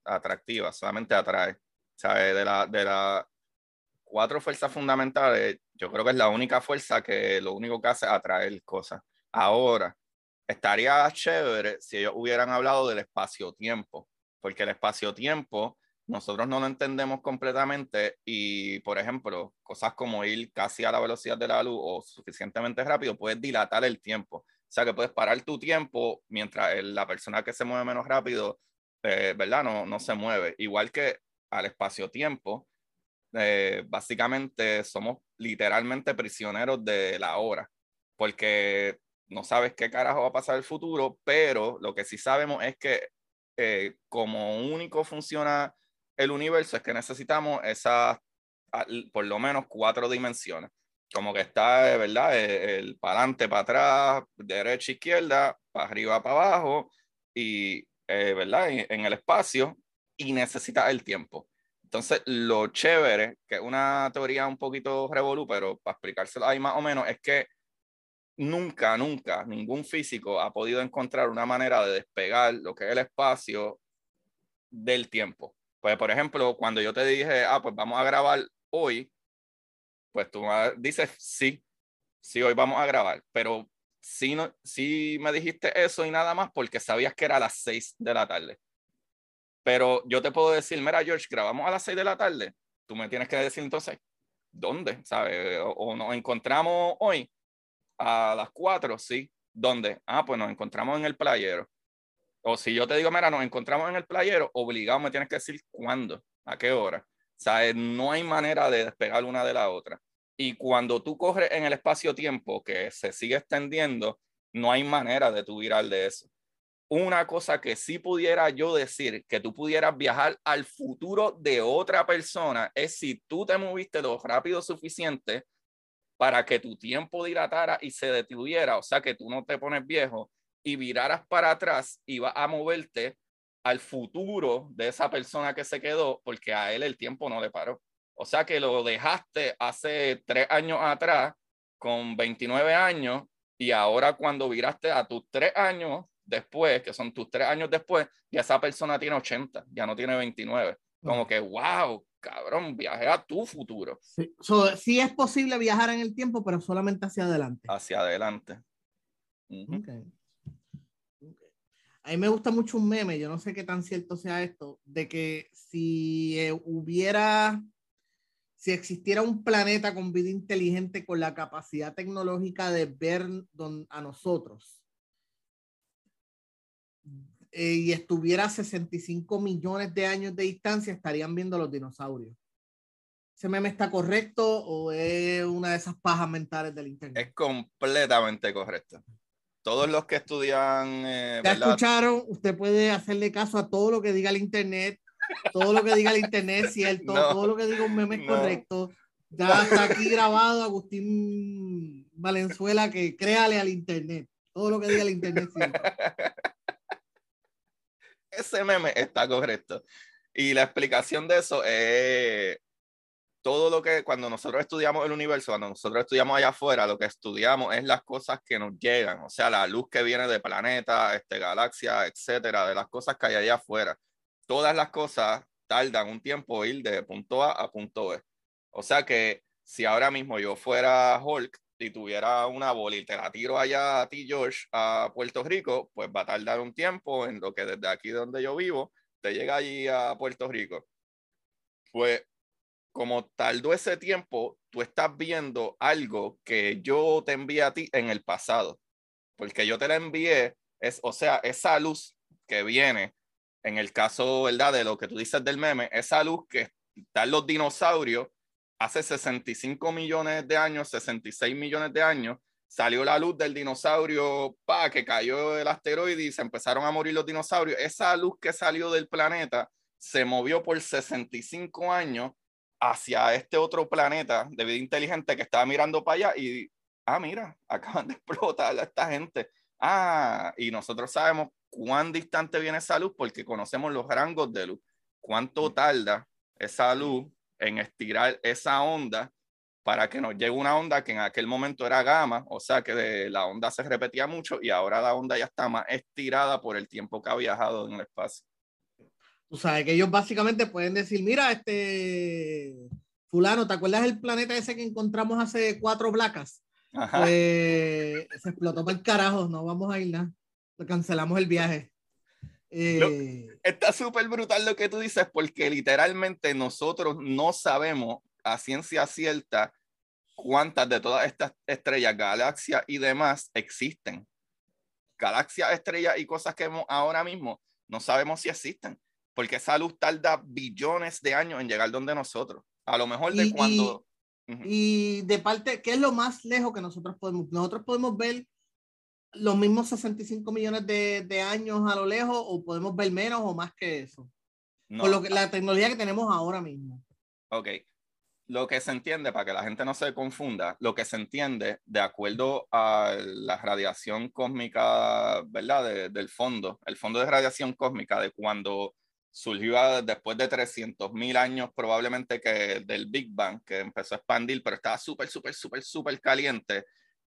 atractiva, solamente atrae. O sea, de las de la cuatro fuerzas fundamentales, yo creo que es la única fuerza que lo único que hace es atraer cosas. Ahora, estaría chévere si ellos hubieran hablado del espacio-tiempo, porque el espacio-tiempo nosotros no lo entendemos completamente y, por ejemplo, cosas como ir casi a la velocidad de la luz o suficientemente rápido, puedes dilatar el tiempo. O sea, que puedes parar tu tiempo mientras la persona que se mueve menos rápido, eh, ¿verdad? No, no se mueve. Igual que al espacio-tiempo, eh, básicamente somos literalmente prisioneros de la hora, porque no sabes qué carajo va a pasar el futuro, pero lo que sí sabemos es que eh, como único funciona el universo es que necesitamos esas, por lo menos cuatro dimensiones. Como que está, ¿verdad? Eh, el, para adelante, para atrás, derecha, izquierda, para arriba, para abajo, y, ¿verdad? En, el espacio, y necesita el tiempo. Entonces, lo chévere, que es una teoría un poquito revolú, pero para explicárselo ahí más o menos, es que nunca, nunca ningún físico ha podido encontrar una manera de despegar lo que es el espacio del tiempo. Pues, por ejemplo, cuando yo te dije, ah, pues vamos a grabar hoy, pues tú dices, sí, sí, hoy vamos a grabar, pero sí, no, sí me dijiste eso y nada más porque sabías que era a las seis de la tarde. Pero yo te puedo decir, mira, George, grabamos a las 6 de la tarde. Tú me tienes que decir entonces, ¿dónde? ¿Sabes? O, nos encontramos hoy a las 4, sí. ¿Dónde? Ah, pues nos encontramos en el playero. O si yo te digo, mira, nos encontramos en el playero, obligado me tienes que decir cuándo, a qué hora. ¿Sabes? No hay manera de despegar una de la otra. Y cuando tú corres en el espacio-tiempo que se sigue extendiendo, no hay manera de tú virar de eso una cosa que sí pudiera yo decir, que tú pudieras viajar al futuro de otra persona, es si tú te moviste lo rápido suficiente para que tu tiempo dilatara y se detuviera, o sea, que tú no te pones viejo y viraras para atrás y vas a moverte al futuro de esa persona que se quedó, porque a él el tiempo no le paró. O sea, que lo dejaste hace tres años atrás con 29 años y ahora cuando viraste a tus tres años después, que son tus tres años después, ya esa persona tiene 80, ya no tiene 29. Como que, wow, cabrón, viaje a tu futuro. Sí. sí es posible viajar en el tiempo, pero solamente hacia adelante. Hacia adelante. A mí me gusta mucho un meme, yo no sé qué tan cierto sea esto, de que si eh, hubiera, si existiera un planeta con vida inteligente con la capacidad tecnológica de ver a nosotros, eh, y estuviera a 65 millones de años de distancia, estarían viendo los dinosaurios. ¿Ese meme está correcto o es una de esas pajas mentales del Internet? Es completamente correcto. Todos los que estudian... Eh, ya escucharon, usted puede hacerle caso a todo lo que diga el Internet, todo lo que diga el Internet es cierto, [LAUGHS] todo lo que diga un meme es correcto. Ya está aquí grabado Agustín Valenzuela que créale al Internet. Todo lo que diga el Internet es cierto. [LAUGHS] ese meme está correcto. Y la explicación de eso es todo lo que cuando nosotros estudiamos el universo, cuando nosotros estudiamos allá afuera, lo que estudiamos es las cosas que nos llegan, o sea, la luz que viene de planeta, este, galaxia, etcétera, de las cosas que hay allá afuera. Todas las cosas tardan un tiempo ir de punto A a punto B. O sea que si ahora mismo yo fuera Hulk si tuviera una bola y te la tiro allá a ti, George, a Puerto Rico, pues va a tardar un tiempo en lo que desde aquí donde yo vivo te llega allí a Puerto Rico. Pues como tardó ese tiempo, tú estás viendo algo que yo te envié a ti en el pasado, porque yo te la envié, es, o sea, esa luz que viene, en el caso, ¿verdad? De lo que tú dices del meme, esa luz que están los dinosaurios hace 65 millones de años, 66 millones de años, salió la luz del dinosaurio, pa, que cayó el asteroide y se empezaron a morir los dinosaurios. Esa luz que salió del planeta se movió por 65 años hacia este otro planeta de vida inteligente que estaba mirando para allá y, ah, mira, [LAUGHS] acaban de explotar a esta gente. Ah, y nosotros sabemos cuán distante viene esa luz porque conocemos los rangos de luz. ¿Cuánto tarda esa luz en estirar esa onda para que nos llegue una onda que en aquel momento era gamma, o sea que la onda se repetía mucho y ahora la onda ya está más estirada por el tiempo que ha viajado en el espacio. Tú sabes que ellos básicamente pueden decir, mira, este fulano, ¿te acuerdas del planeta ese que encontramos hace cuatro placas? Pues se explotó para el carajo, no vamos a ir nada. Cancelamos el viaje. Eh, está súper brutal lo que tú dices porque literalmente nosotros no sabemos a ciencia cierta cuántas de todas estas estrellas, galaxias y demás existen. Galaxias, estrellas y cosas que vemos ahora mismo no sabemos si existen porque esa luz tarda billones de años en llegar donde nosotros. A lo mejor de cuando... Y, de parte, ¿qué es lo más lejos que nosotros podemos? Nosotros podemos ver los mismos 65 millones de, de años a lo lejos o podemos ver menos o más que eso. No. Por lo que, la tecnología que tenemos ahora mismo. Ok. Lo que se entiende, para que la gente no se confunda, lo que se entiende de acuerdo a la radiación cósmica, ¿verdad? del fondo, el fondo de radiación cósmica de cuando surgió después de 300 mil años probablemente que del Big Bang, que empezó a expandir, pero estaba súper, súper, súper, súper caliente.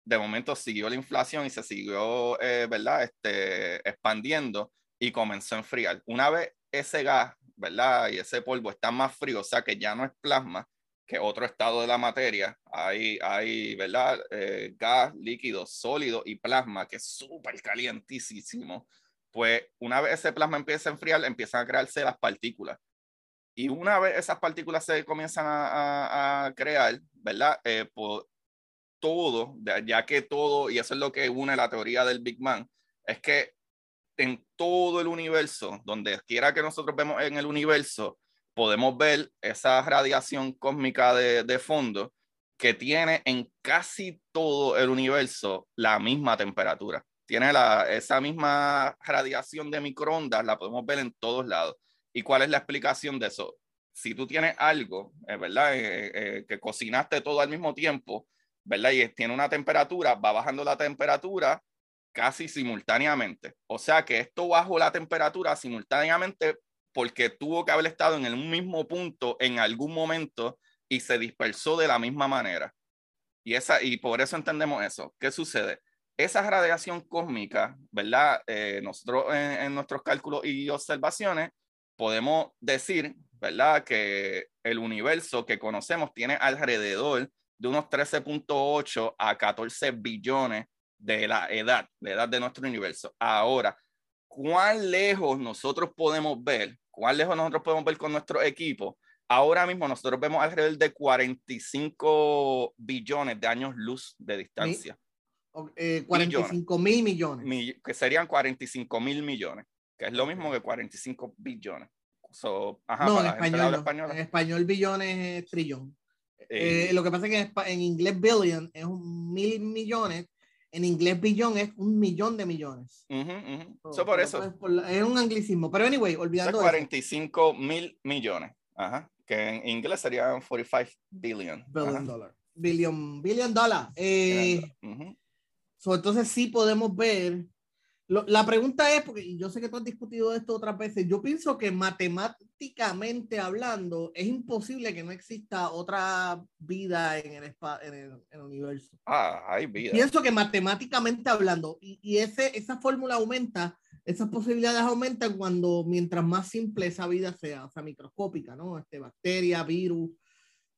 De momento siguió la inflación y se siguió, eh, ¿verdad? Este, expandiendo y comenzó a enfriar. Una vez ese gas, ¿verdad? Y ese polvo está más frío, o sea que ya no es plasma, que otro estado de la materia. Hay, hay ¿verdad? Eh, gas, líquido, sólido y plasma, que es súper calientísimo pues una vez ese plasma empieza a enfriar, empiezan a crearse las partículas. Y una vez esas partículas se comienzan a, crear, ¿verdad? Eh, todo, ya que todo, y eso es lo que une la teoría del Big Bang, es que en todo el universo, donde quiera que nosotros vemos en el universo, podemos ver esa radiación cósmica de, de fondo que tiene en casi todo el universo la misma temperatura tiene la, esa misma radiación de microondas, la podemos ver en todos lados. ¿Y cuál es la explicación de eso? Si tú tienes algo, eh, ¿verdad? Eh, eh, que cocinaste todo al mismo tiempo, ¿verdad? Y tiene una temperatura, va bajando la temperatura casi simultáneamente. O sea que esto bajó la temperatura simultáneamente porque tuvo que haber estado en el mismo punto en algún momento y se dispersó de la misma manera. Y, esa, y por eso entendemos eso. ¿Qué sucede? esa radiación cósmica, ¿verdad? Eh, nosotros en, nuestros cálculos y observaciones podemos decir, ¿verdad? Que el universo que conocemos tiene alrededor de unos 13.8 a 14 billones de la edad, de edad de nuestro universo. Ahora, ¿cuán lejos nosotros podemos ver? ¿Cuán lejos nosotros podemos ver con nuestro equipo? Ahora mismo nosotros vemos alrededor de 45 billones de años luz de distancia. 45 eh, mil millones. que serían 45 mil millones, que es lo mismo que 45 billones. no, en español, en español billones es trillón. Eh, eh, lo que pasa es que en, inglés billion es un mil millones, en inglés billón es un millón de millones. por eso. es un anglicismo. Pero anyway, olvidando. 45 mil millones. Ajá. Que en inglés serían 45 billion. Billion dollar. Billion, billion dollar. Eh, entonces sí podemos ver. La pregunta es, porque yo sé que tú has discutido esto otras veces, yo pienso que matemáticamente hablando es imposible que no exista otra vida en el, en el, en el universo. Ah, hay vida. Pienso que matemáticamente hablando, y, y ese, esa fórmula aumenta, esas posibilidades aumentan cuando mientras más simple esa vida sea, o sea, microscópica, ¿no? Este, bacteria, virus.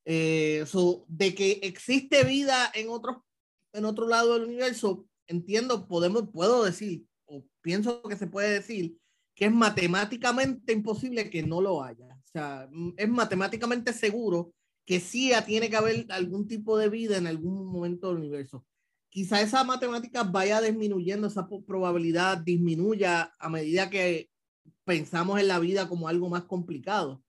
Eh, de que existe vida en otros en otro lado del universo, entiendo, podemos, puedo decir, o pienso que se puede decir, que es matemáticamente imposible que no lo haya. O sea, mm, es matemáticamente seguro que sí tiene que haber algún tipo de vida en algún momento del universo. Quizá esa matemática vaya disminuyendo, esa probabilidad disminuya a medida que pensamos en la vida como algo más complicado.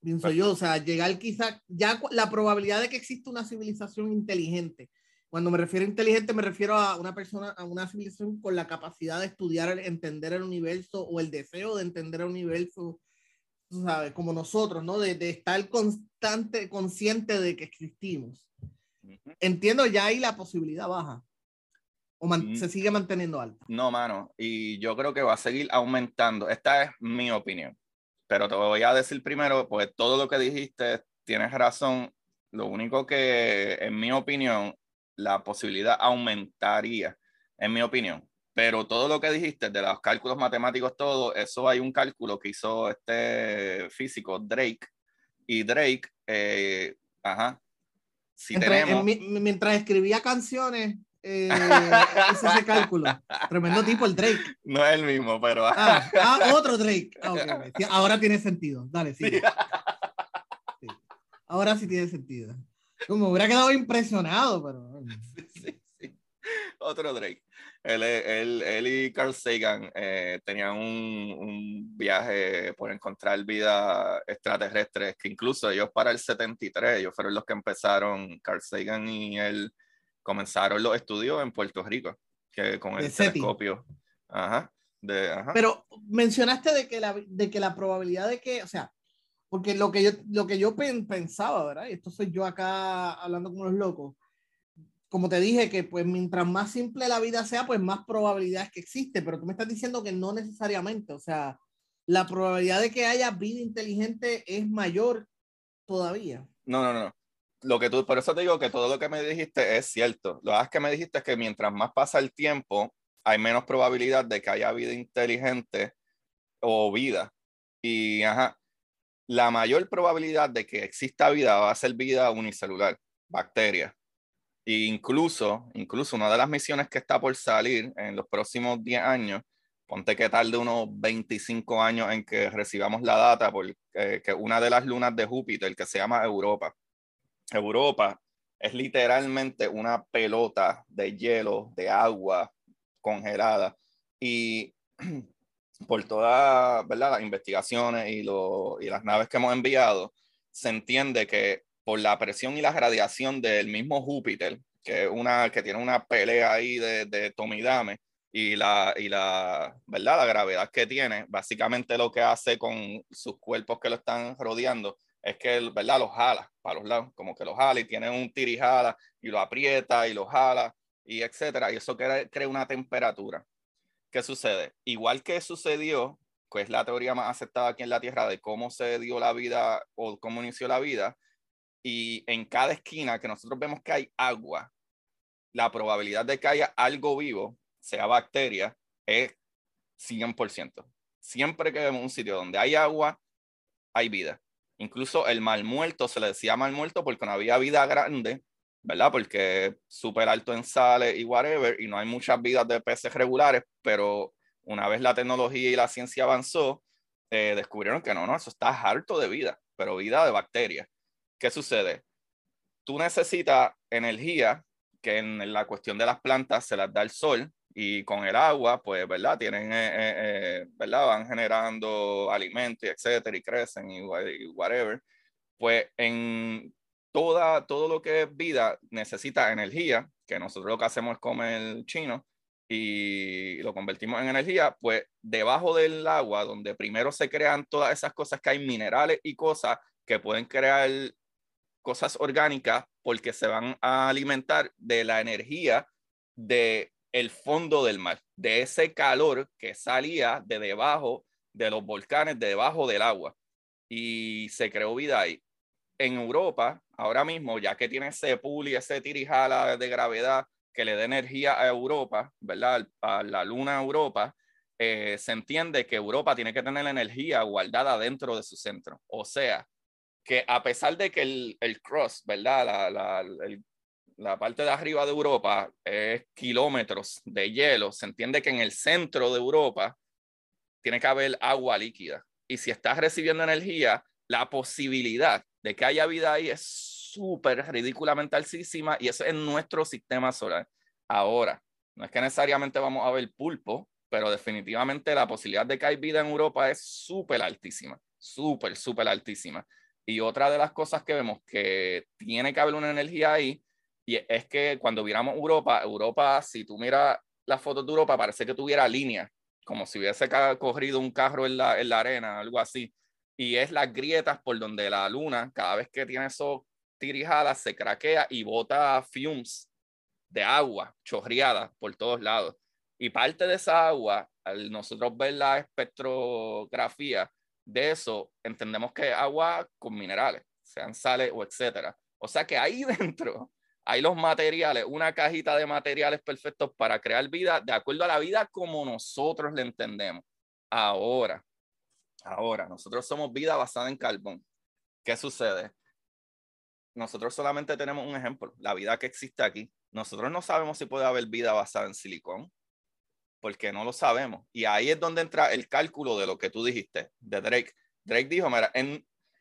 Pienso yo, o sea, llegar quizá, ya la probabilidad de que exista una civilización inteligente cuando me refiero a inteligente, me refiero a una persona, a una civilización con la capacidad de estudiar, entender el universo o el deseo de entender el universo, ¿sabes? Como nosotros, ¿no? De, de estar constante, consciente de que existimos. Entiendo ya ahí la posibilidad baja. ¿O mm. se sigue manteniendo alta? No, mano. Y yo creo que va a seguir aumentando. Esta es mi opinión. Pero te voy a decir primero, pues todo lo que dijiste, tienes razón. Lo único que, en mi opinión, la posibilidad aumentaría, en mi opinión. Pero todo lo que dijiste de los cálculos matemáticos, todo, eso hay un cálculo que hizo este físico Drake. Y Drake, eh, ajá. Si tenemos... mientras escribía canciones, eh, [LAUGHS] hizo ese cálculo. Tremendo tipo el Drake. No es el mismo, pero. Ah, ah otro Drake. Ah, ahora tiene sentido. Dale, [LAUGHS] sí. Ahora sí tiene sentido. Como hubiera quedado impresionado, pero. [LAUGHS] Sí, sí, Otro Drake. Él, él, él, y Carl Sagan eh, tenían un, un, viaje por encontrar vida extraterrestre, que incluso ellos para el 73, ellos fueron los que empezaron, Carl Sagan y él comenzaron los estudios en Puerto Rico, que con el telescopio. Ajá, de, ajá. Pero mencionaste de que, la, de que la probabilidad de que, o sea, porque lo que yo, lo que yo pensaba, ¿verdad? Y esto soy yo acá hablando como los locos. Como te dije, que pues mientras más simple la vida sea, pues más probabilidades que existe, pero tú me estás diciendo que no necesariamente, o sea, la probabilidad de que haya vida inteligente es mayor todavía. No, no, no. Lo que tú, por eso te digo que todo lo que me dijiste es cierto. Lo que me dijiste es que mientras más pasa el tiempo, hay menos probabilidad de que haya vida inteligente o vida. Y ajá, la mayor probabilidad de que exista vida va a ser vida unicelular, bacteria. E incluso, incluso una de las misiones que está por salir en los próximos 10 años, ponte que tarde unos 25 años en que recibamos la data, porque que una de las lunas de Júpiter, que se llama Europa. Europa es literalmente una pelota de hielo, de agua congelada. Y [CLEARS THROAT] por todas las investigaciones y, y las naves que hemos enviado, se entiende que por la presión y la radiación del mismo Júpiter, que, una, que tiene una pelea ahí de, de tomidame, y la, y la, ¿verdad? la gravedad que tiene, básicamente lo que hace con sus cuerpos que lo están rodeando es que ¿verdad? los jala para los lados, como que los jala y tiene un tirijala y lo aprieta y lo jala y etcétera, y eso crea, crea una temperatura. ¿Qué sucede? Igual que sucedió, que es la teoría más aceptada aquí en la Tierra de cómo se dio la vida o cómo inició la vida, y en cada esquina que nosotros vemos que hay agua, la probabilidad de que haya algo vivo, sea bacteria, es 100%. Siempre que vemos un sitio donde hay agua, hay vida. Incluso el mal muerto se le decía mal muerto porque no había vida grande ¿verdad? Porque súper alto en sales y whatever, y no hay muchas vidas de peces regulares, pero una vez la tecnología y la ciencia avanzó, eh, descubrieron que no, no, eso está harto de vida, pero vida de bacterias. ¿Qué sucede? Tú necesitas energía, que en la cuestión de las plantas se las da el sol, y con el agua, pues, ¿verdad? Tienen, eh, eh, ¿verdad? Van generando alimentos, etcétera, y crecen y, y whatever. Pues en toda, todo lo que es vida necesita energía, que nosotros lo que hacemos es comer chino y lo convertimos en energía, pues debajo del agua, donde primero se crean todas esas cosas que hay minerales y cosas que pueden crear cosas orgánicas porque se van a alimentar de la energía de el fondo del mar, de ese calor que salía de debajo de los volcanes, de debajo del agua. Y se creó vida ahí en Europa, ahora mismo, ya que tiene ese pool y ese tirijala de gravedad que le da energía a Europa, ¿verdad? A la luna Europa, eh, se entiende que Europa tiene que tener energía guardada dentro de su centro. O sea, que a pesar de que el, el cross, ¿verdad? La, la, la parte de arriba de Europa es kilómetros de hielo, se entiende que en el centro de Europa tiene que haber agua líquida. Y si estás recibiendo energía, la posibilidad de que haya vida ahí es súper ridículamente altísima y eso es nuestro sistema solar. Ahora, no es que necesariamente vamos a ver pulpo, pero definitivamente la posibilidad de que haya vida en Europa es súper altísima, súper, súper altísima. Y otra de las cosas que vemos que tiene que haber una energía ahí, y es que cuando miramos Europa, Europa, si tú miras las fotos de Europa, parece que tuviera línea, como si hubiese corrido un carro en la, en la arena, algo así y es las grietas por donde la luna, cada vez que tiene esos tirijadas, se craquea y bota fumes de agua chorreada por todos lados. Y parte de esa agua, al nosotros ver la espectrografía de eso, entendemos que es agua con minerales, sean sales o etcétera. O sea que ahí [LAUGHS] dentro hay los materiales, una cajita de materiales perfectos para crear vida de acuerdo a la vida como nosotros le entendemos. Ahora, Ahora, nosotros somos vida basada en carbón. ¿Qué sucede? nosotros solamente tenemos un ejemplo, la vida que existe aquí. Nosotros no sabemos si puede haber vida basada en silicón, porque no lo sabemos. Y ahí es donde entra el cálculo de lo que tú dijiste, de Drake. Drake dijo, mira,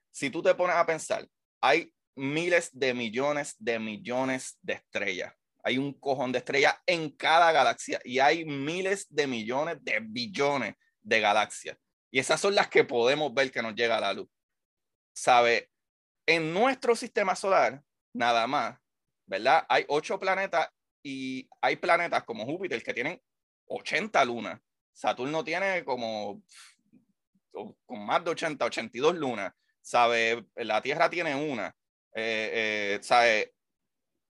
si tú te pones a pensar, hay miles de millones de millones de estrellas. Hay un cojón de estrellas en cada galaxia y hay miles de millones de billones de galaxias. Y esas son las que podemos ver que nos llega a la luz. ¿Sabe? En nuestro sistema solar, nada más, ¿verdad? Hay ocho planetas y hay planetas como Júpiter que tienen 80 lunas. Saturno tiene como con más de 80, 82 lunas. ¿Sabe? La Tierra tiene una. Eh, eh, ¿sabe?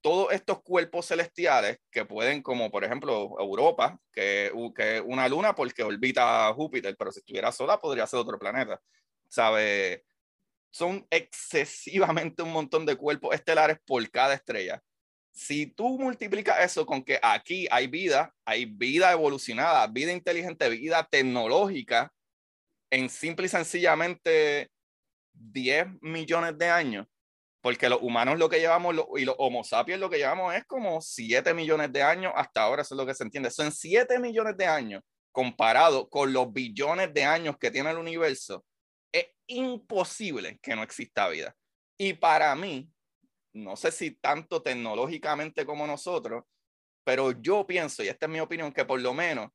Todos estos cuerpos celestiales que pueden, como por ejemplo Europa, que, que una luna porque orbita Júpiter, pero si estuviera sola podría ser otro planeta. ¿Sabe? son excesivamente un montón de cuerpos estelares por cada estrella. Si tú multiplicas eso con que aquí hay vida, hay vida evolucionada, vida inteligente, vida tecnológica, en simple y sencillamente 10 millones de años, porque los humanos lo que llevamos y los Homo sapiens lo que llevamos es como 7 millones de años, hasta ahora eso es lo que se entiende, son 7 millones de años comparado con los billones de años que tiene el universo es imposible que no exista vida. Y para mí, no sé si tanto tecnológicamente como nosotros, pero yo pienso, y esta es mi opinión, que por lo menos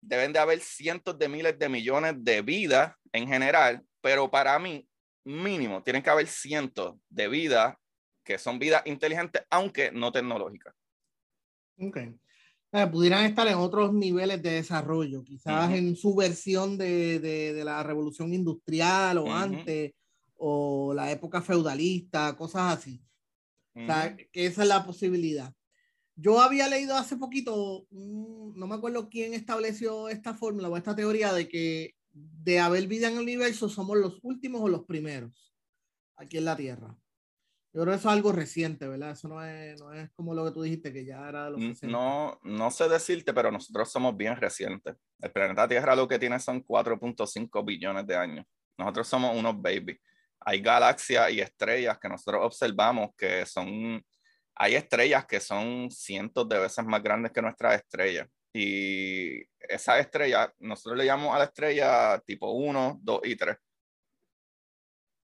deben de haber cientos de miles de millones de vidas en general, pero para mí, mínimo, tienen que haber cientos de vidas que son vidas inteligentes, aunque no tecnológicas. Okay pudieran estar en otros niveles de desarrollo, quizás en su versión de, de, la revolución industrial o antes, o la época feudalista, cosas así. O sea, que esa es la posibilidad. Yo había leído hace poquito, no me acuerdo quién estableció esta fórmula o esta teoría de que de haber vida en el universo somos los últimos o los primeros aquí en la Tierra. Yo creo que eso es algo reciente, ¿verdad? Eso no es, no es como lo que tú dijiste, que ya era de los No, no sé decirte, pero nosotros somos bien recientes. El planeta Tierra lo que tiene son 4.5 billones de años. Nosotros somos unos baby. Hay galaxias y estrellas que nosotros observamos que son, hay estrellas que son cientos de veces más grandes que nuestras estrellas. Y esa estrella, nosotros le llamamos a la estrella tipo 1, 2 y 3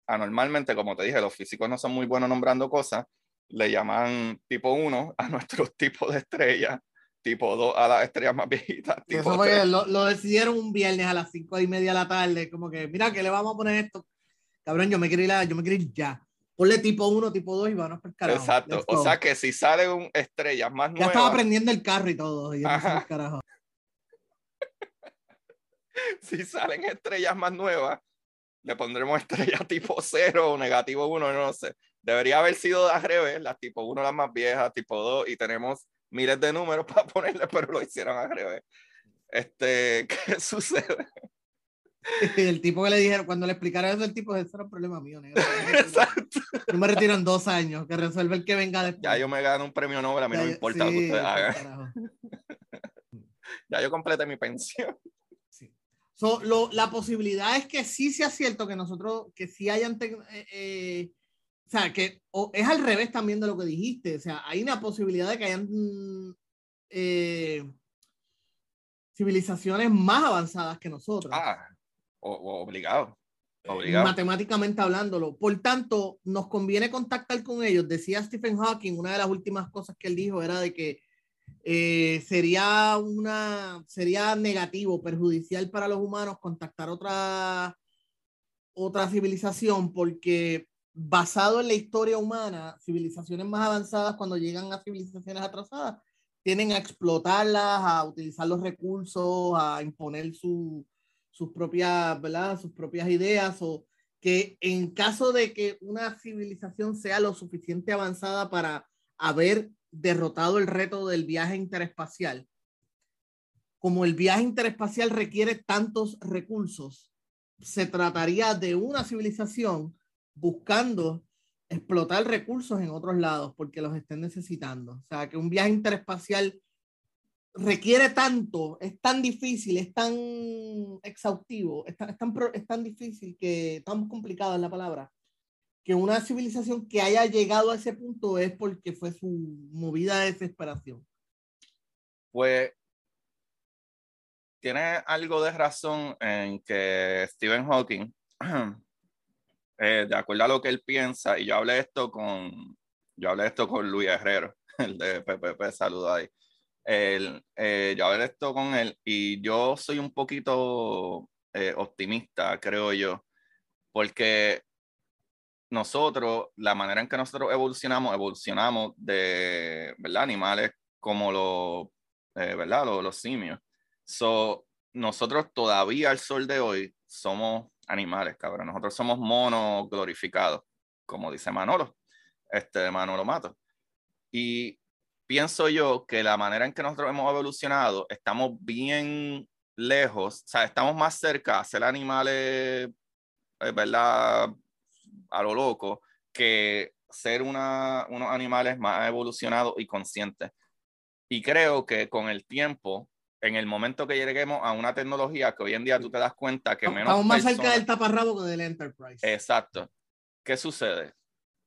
anormalmente, como te dije, los físicos no son muy buenos nombrando cosas, le llaman tipo 1 a [LAUGHS] nuestros tipos de estrellas, tipo 2 a las estrellas más viejitas. Eso fue, lo, lo, decidieron un viernes a las 5 y media de la tarde, como que, mira, que le vamos a poner esto? Cabrón, yo me quiero ir, yo me quiero ir ya. Ponle tipo 1, tipo 2 y vamos a carajo. Exacto, o sea que si salen estrellas más nuevas. Ya estaba prendiendo el carro y todo. Y carajo. [LAUGHS] si salen estrellas más nuevas, le pondremos estrella [LAUGHS] tipo 0 o negativo 1, no sé. Debería haber sido de al revés, las tipo 1 las más viejas, tipo 2, y tenemos miles de números [LAUGHS] para ponerle, pero lo hicieron al revés. Este, ¿qué sucede? [LAUGHS] El tipo que le dijeron, cuando le explicaron eso, el tipo, eso era un problema mío, negro. [LAUGHS] Exacto. Yo me retiro en dos años, que resuelve el que venga después. Ya yo me gano un premio Nobel, a mí no me importa lo que ustedes hagan. [LAUGHS] ya yo completé mi pensión la posibilidad es que sí sea cierto que nosotros, que sí hayan, eh, eh, o sea, que es al revés también de lo que dijiste, o sea, hay una posibilidad de que hayan eh, civilizaciones más avanzadas que nosotros. Ah, obligado. Obligado. Matemáticamente hablándolo. Por tanto, nos conviene contactar con ellos. Decía Stephen Hawking, una de las últimas cosas que él dijo era de que eh, sería una sería negativo, perjudicial para los humanos contactar otra otra civilización porque basado en la historia humana, civilizaciones más avanzadas cuando llegan a civilizaciones atrasadas tienen a explotarlas, a utilizar los recursos, a imponer su, sus propias, ¿verdad? sus propias ideas o que en caso de que una civilización sea lo suficiente avanzada para haber derrotado el reto del viaje interespacial, como el viaje interespacial requiere tantos recursos, se trataría de una civilización buscando explotar recursos en otros lados porque los estén necesitando. O sea, que un viaje interespacial requiere tanto, es tan difícil, es tan exhaustivo, es tan, es tan, es tan difícil que, tan complicado es la palabra, que una civilización que haya llegado a ese punto es porque fue su movida de desesperación. Pues tiene algo de razón en que Stephen Hawking, [CLEARS THROAT] eh, de acuerdo a lo que él piensa, y yo hablé esto con, yo hablé esto con Luis Herrero, [LAUGHS] el de PPP, saludo ahí. El, eh, yo hablé esto con él y yo soy un poquito eh, optimista, creo yo, porque nosotros, la manera en que nosotros evolucionamos, evolucionamos de, ¿verdad? Animales como los, ¿verdad? Los, los simios So, nosotros todavía al sol de hoy somos animales, cabrón. Nosotros somos monos glorificados, como dice Manolo, este Manolo Mato. Y pienso yo que la manera en que nosotros hemos evolucionado, estamos bien lejos, o sea, estamos más cerca a ser animales, eh, ¿verdad? A lo loco, que ser una, unos animales más evolucionados y conscientes. Y creo que con el tiempo en el momento que lleguemos a una tecnología que hoy en día tú te das cuenta que menos. Estamos más cerca del taparrabo que del Enterprise. Exacto. ¿Qué sucede?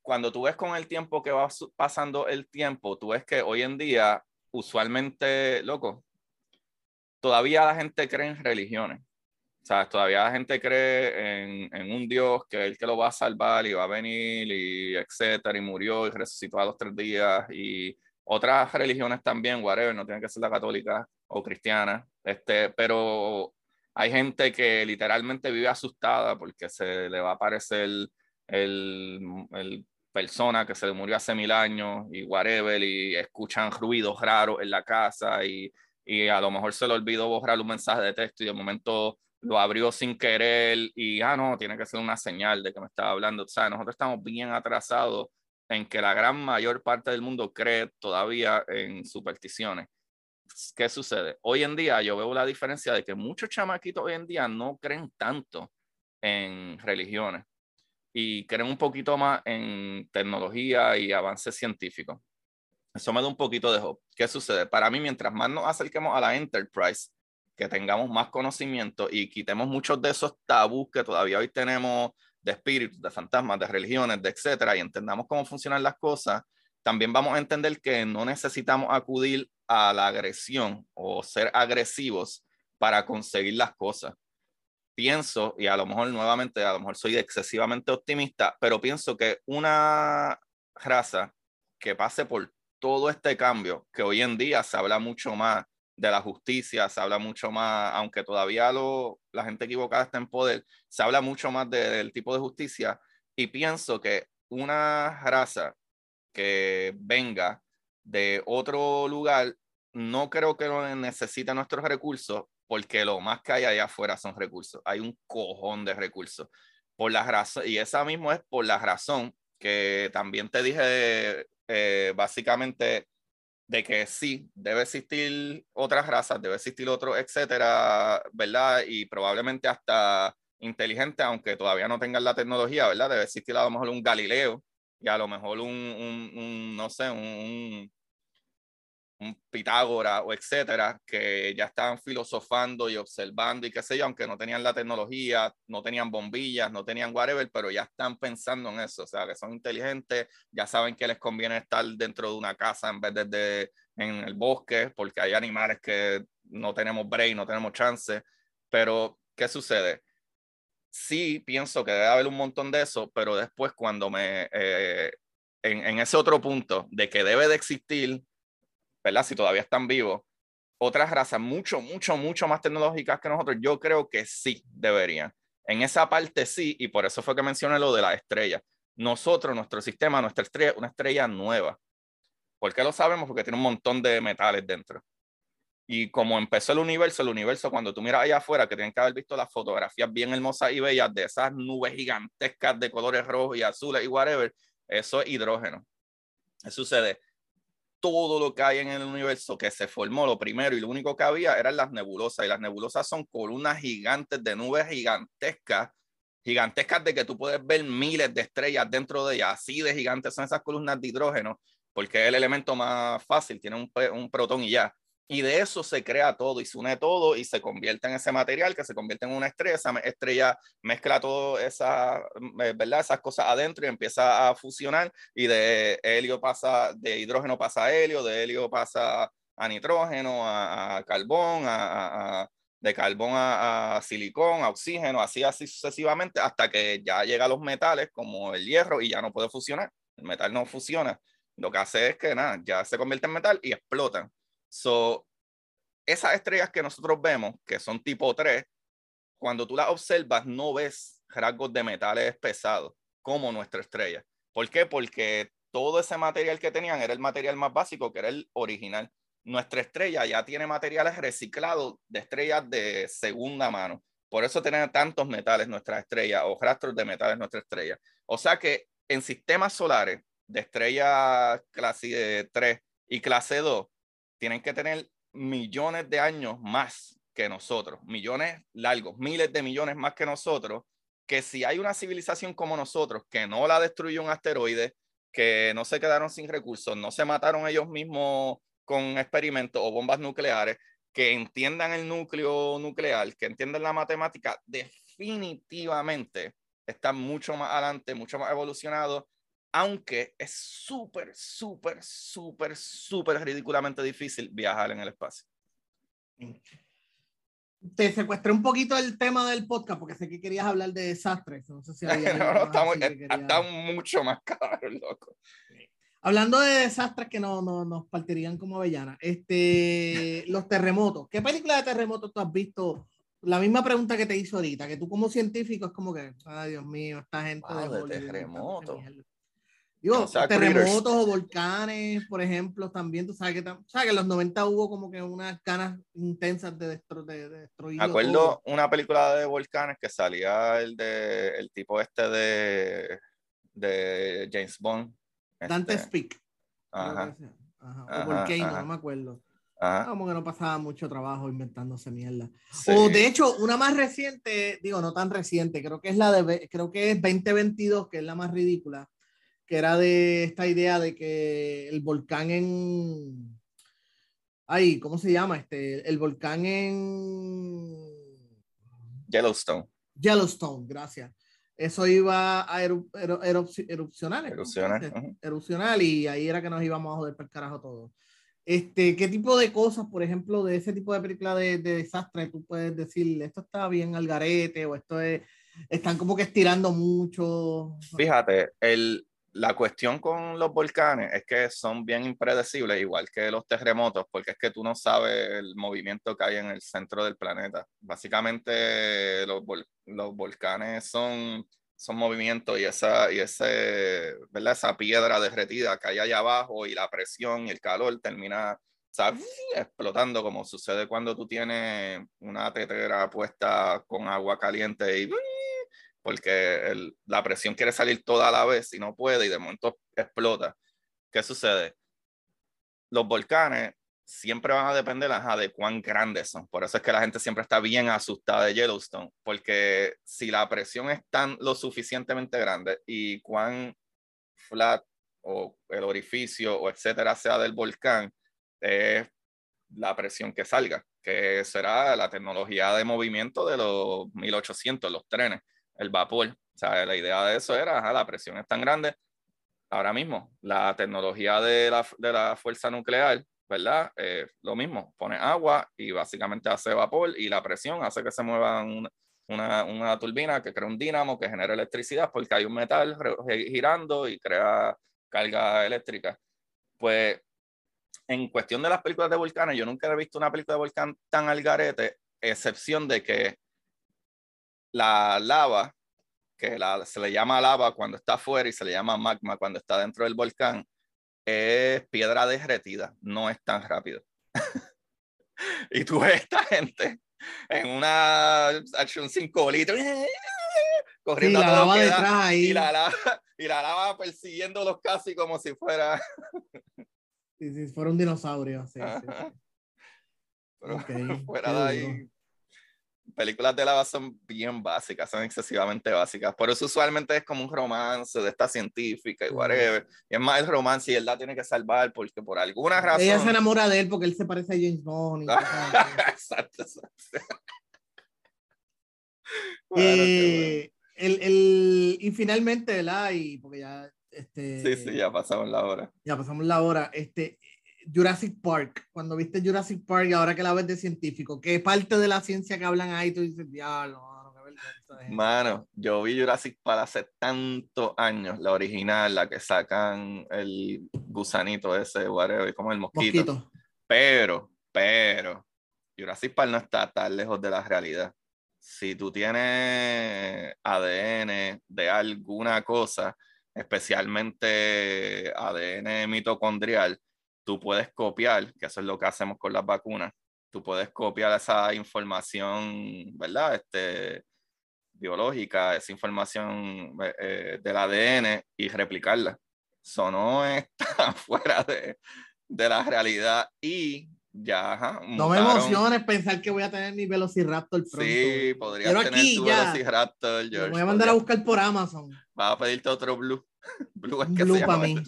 Cuando tú ves con el tiempo que va pasando el tiempo, tú ves que hoy en día, usualmente, loco, todavía la gente cree en religiones. O sea, todavía la gente cree en, en, un Dios que es el que lo va a salvar y va a venir y etcétera, y murió y resucitó a los tres días y otras religiones también, whatever, no tienen que ser la católica o cristiana, este, pero hay gente que literalmente vive asustada porque se le va a aparecer el, el persona que se le murió hace mil años y whatever, y escuchan ruidos raros en la casa y, y a lo mejor se le olvidó borrar un mensaje de texto y de momento lo abrió sin querer y, ah, no, tiene que ser una señal de que me estaba hablando. O sea, nosotros estamos bien atrasados en que la gran mayor parte del mundo cree todavía en supersticiones. ¿Qué sucede? Hoy en día yo veo la diferencia de que muchos chamaquitos hoy en día no creen tanto en religiones y creen un poquito más en tecnología y avances científicos. Eso me da un poquito de hope. ¿Qué sucede? Para mí, mientras más nos acerquemos a la Enterprise, que tengamos más conocimiento y quitemos muchos de esos tabús que todavía hoy tenemos de espíritus, de fantasmas, de religiones, de etcétera, y entendamos cómo funcionan las cosas, también vamos a entender que no necesitamos acudir a la agresión o ser agresivos para conseguir las cosas. Pienso, y a lo mejor nuevamente, a lo mejor soy excesivamente optimista, pero pienso que una raza que pase por todo este cambio, que hoy en día se habla mucho más de la justicia, se habla mucho más, aunque todavía lo, la gente equivocada está en poder, se habla mucho más del tipo de justicia y pienso que una raza que venga de otro lugar, no creo que necesite nuestros recursos, porque lo más que hay allá afuera son recursos. Hay un cojón de recursos. Por la razón, y esa mismo es por la razón que también te dije, eh, básicamente, de que sí, debe existir otras razas, debe existir otro, etcétera, ¿verdad? Y probablemente hasta inteligente, aunque todavía no tengan la tecnología, ¿verdad? Debe existir a lo mejor un Galileo y a lo mejor un, un, no sé, un, un Pitágora o etcétera, que ya estaban filosofando y observando y qué sé yo, aunque no tenían la tecnología, no tenían bombillas, no tenían whatever, pero ya están pensando en eso, o sea, que son inteligentes, ya saben que les conviene estar dentro de una casa en vez de, en el bosque, porque hay animales que no tenemos brain, no tenemos chance, pero ¿qué sucede? Sí, pienso que debe haber un montón de eso, pero después cuando me, eh, en ese otro punto de que debe de existir ¿verdad? Si todavía están vivos, otras razas mucho, mucho, mucho más tecnológicas que nosotros, yo creo que sí deberían. En esa parte sí, y por eso fue que mencioné lo de la estrella. Nosotros, nuestro sistema, nuestra estrella, una estrella nueva. ¿Por qué lo sabemos? Porque tiene un montón de metales dentro. Y como empezó el universo, el universo, cuando tú miras allá afuera, que tienen que haber visto las fotografías bien hermosas y bellas de esas nubes gigantescas de colores rojos y azules y whatever, eso es hidrógeno. ¿Qué sucede? Todo lo que hay en el universo que se formó, lo primero y lo único que había eran las nebulosas. Y las nebulosas son columnas gigantes de nubes gigantescas, gigantescas de que tú puedes ver miles de estrellas dentro de ellas. Así de gigantes son esas columnas de hidrógeno, porque es el elemento más fácil, tiene un, un protón y ya. Y de eso se crea todo y se une todo y se convierte en ese material que se convierte en una estrella. Esa estrella mezcla todo esa, eh, ¿verdad? esas cosas adentro y empieza a fusionar. Y de helio pasa, de hidrógeno pasa a helio, de helio pasa a nitrógeno, a, carbón, a, de carbón a, silicón, a oxígeno, así, así sucesivamente, hasta que ya llega a los metales como el hierro y ya no puede fusionar. El metal no fusiona. Lo que hace es que nada, ya se convierte en metal y explotan. So, esas estrellas que nosotros vemos, que son tipo 3, cuando tú las observas, no ves rasgos de metales pesados como nuestra estrella. ¿Por qué? Porque todo ese material que tenían era el material más básico, que era el original. Nuestra estrella ya tiene materiales reciclados de estrellas de segunda mano. Por eso tienen tantos metales nuestra estrella o rastros de metales nuestra estrella. O sea que en sistemas solares de estrella clase 3 y clase 2 tienen que tener millones de años más que nosotros, millones largos, miles de millones más que nosotros, que si hay una civilización como nosotros que no la destruyó un asteroide, que no se quedaron sin recursos, no se mataron ellos mismos con experimentos o bombas nucleares, que entiendan el núcleo nuclear, que entiendan la matemática, definitivamente están mucho más adelante, mucho más evolucionados aunque es súper, súper, súper, súper ridículamente difícil viajar en el espacio. Te secuestré un poquito el tema del podcast porque sé que querías hablar de desastres. No sé si [LAUGHS] no, no, estamos, está mucho más caro, loco. Hablando de desastres que no, no, nos partirían como avellana, este, [LAUGHS] los terremotos. ¿Qué película de terremotos tú has visto? La misma pregunta que te hizo ahorita, que tú como científico es como que, ay Dios mío, esta gente de, de terremotos. Digo, terremotos o volcanes, por ejemplo, también, tú sabes que, sabes que en los 90 hubo como que unas ganas intensas de, de, destruir. Me acuerdo una película de volcanes que salía el de el tipo este de, de James Bond. Dante este. Speak. Ajá. O Volcano, no me acuerdo. Ajá. Como que no pasaba mucho trabajo inventándose mierda. O de hecho, una más reciente, digo, no tan reciente, creo que es la de, creo que es 2022, que es la más ridícula, que era de esta idea de que el volcán en... Ay, ¿cómo se llama? Este, el volcán en... Yellowstone. Yellowstone, gracias. Eso iba a erupcionar. Erupcionar. y ahí era que nos íbamos a joder para el carajo todo. Este, ¿Qué tipo de cosas, por ejemplo, de ese tipo de película de, de desastre, tú puedes decir, esto está bien al garete o esto es, están como que estirando mucho? Fíjate, el, la cuestión con los volcanes es que son bien impredecibles, igual que los terremotos, porque es que tú no sabes el movimiento que hay en el centro del planeta. Básicamente los, los volcanes son, son movimientos y, esa, y ese, ¿verdad? esa piedra derretida que hay allá abajo y la presión y el calor termina explotando como sucede cuando tú tienes una tetera puesta con agua caliente y porque la presión quiere salir toda a la vez y no puede y de momento explota. ¿Qué sucede? Los volcanes siempre van a depender de cuán grandes son. Por eso es que la gente siempre está bien asustada de Yellowstone, porque si la presión es tan lo suficientemente grande y cuán flat o el orificio o etcétera sea del volcán, es la presión que salga, que será la tecnología de movimiento de los 1800, los trenes el vapor. O sea, la idea de eso era, la presión es tan grande. Ahora mismo, la tecnología de la, de la fuerza nuclear, ¿verdad? Eh, lo mismo, pone agua y básicamente hace vapor y la presión hace que se mueva una, una, turbina que crea un dínamo que genera electricidad porque hay un metal girando y crea carga eléctrica. Pues en cuestión de las películas de volcanes, yo nunca he visto una película de volcán tan al garete, excepción de que la lava, que se le llama lava cuando está afuera y se le llama magma cuando está dentro del volcán, es piedra derretida, no es tan rápido. [LAUGHS] y tú ves esta gente en una acción 5 litros corriendo la lava detrás ahí. Y la, lava, y la lava persiguiéndolos casi como si fuera si fuera un dinosaurio sí, [LAUGHS] Pero [LAUGHS] fuera de ahí películas de lava son bien básicas, son excesivamente básicas. Por eso usualmente es como un romance de esta científica y whatever. Y es más el romance y él la tiene que salvar porque por alguna razón... Ella se enamora de él porque él se parece a James Bond. [LAUGHS] exacto, exacto. [LAUGHS] Eh, el, el, y finalmente, ¿verdad? Y porque ya... Este, sí, sí, ya pasamos la hora. Ya pasamos la hora. Este, Jurassic Park, cuando viste Jurassic Park y ahora que la ves de científico, ¿qué parte de la ciencia que hablan ahí tú dices, diablo, mano, qué vergüenza Mano, yo vi Jurassic Park hace tantos años, la original, la que sacan el gusanito ese, whatever, como el mosquito. Pero, pero, Jurassic Park no está tan lejos de la realidad. Si tú tienes ADN de alguna cosa, especialmente ADN mitocondrial, tú puedes copiar, que eso es lo que hacemos con las vacunas, tú puedes copiar esa información, ¿verdad? Este, biológica, esa información eh, eh, del ADN y replicarla. Eso no [LAUGHS] está fuera de, de la realidad y ya, ajá, No me emociones pensar que voy a tener mi Velociraptor pronto. Sí, podría tener tu Velociraptor, George. voy a mandar a buscar por Amazon. Va a pedirte otro Blue. [LAUGHS] Blue es que Blue para mí.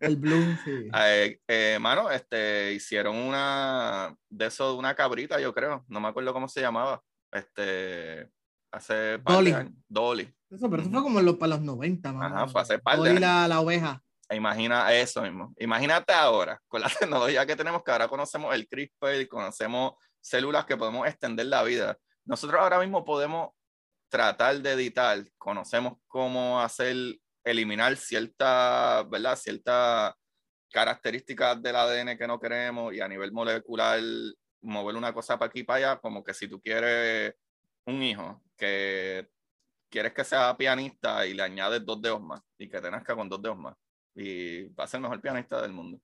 El Blue, [LAUGHS] sí. Eh, eh, mano, este, hicieron una de eso, una cabrita, yo creo. No me acuerdo cómo se llamaba. Este, hace Dolly. Dolly. Eso, pero eso fue como para los 90, mano. Ajá, fue hace par Dolly la, la oveja. Imagina eso mismo. Imagínate ahora, con la [LAUGHS] tecnología que tenemos, que ahora conocemos el CRISPR, conocemos células que podemos extender la vida. Nosotros ahora mismo podemos tratar de editar, conocemos cómo hacer, eliminar ciertas, ¿verdad? Ciertas características del ADN que no queremos y a nivel molecular mover una cosa para aquí y para allá, como que si tú quieres un hijo que quieres que sea pianista y le añades dos dedos más y que te nazca con dos dedos más y va a ser el mejor pianista del mundo.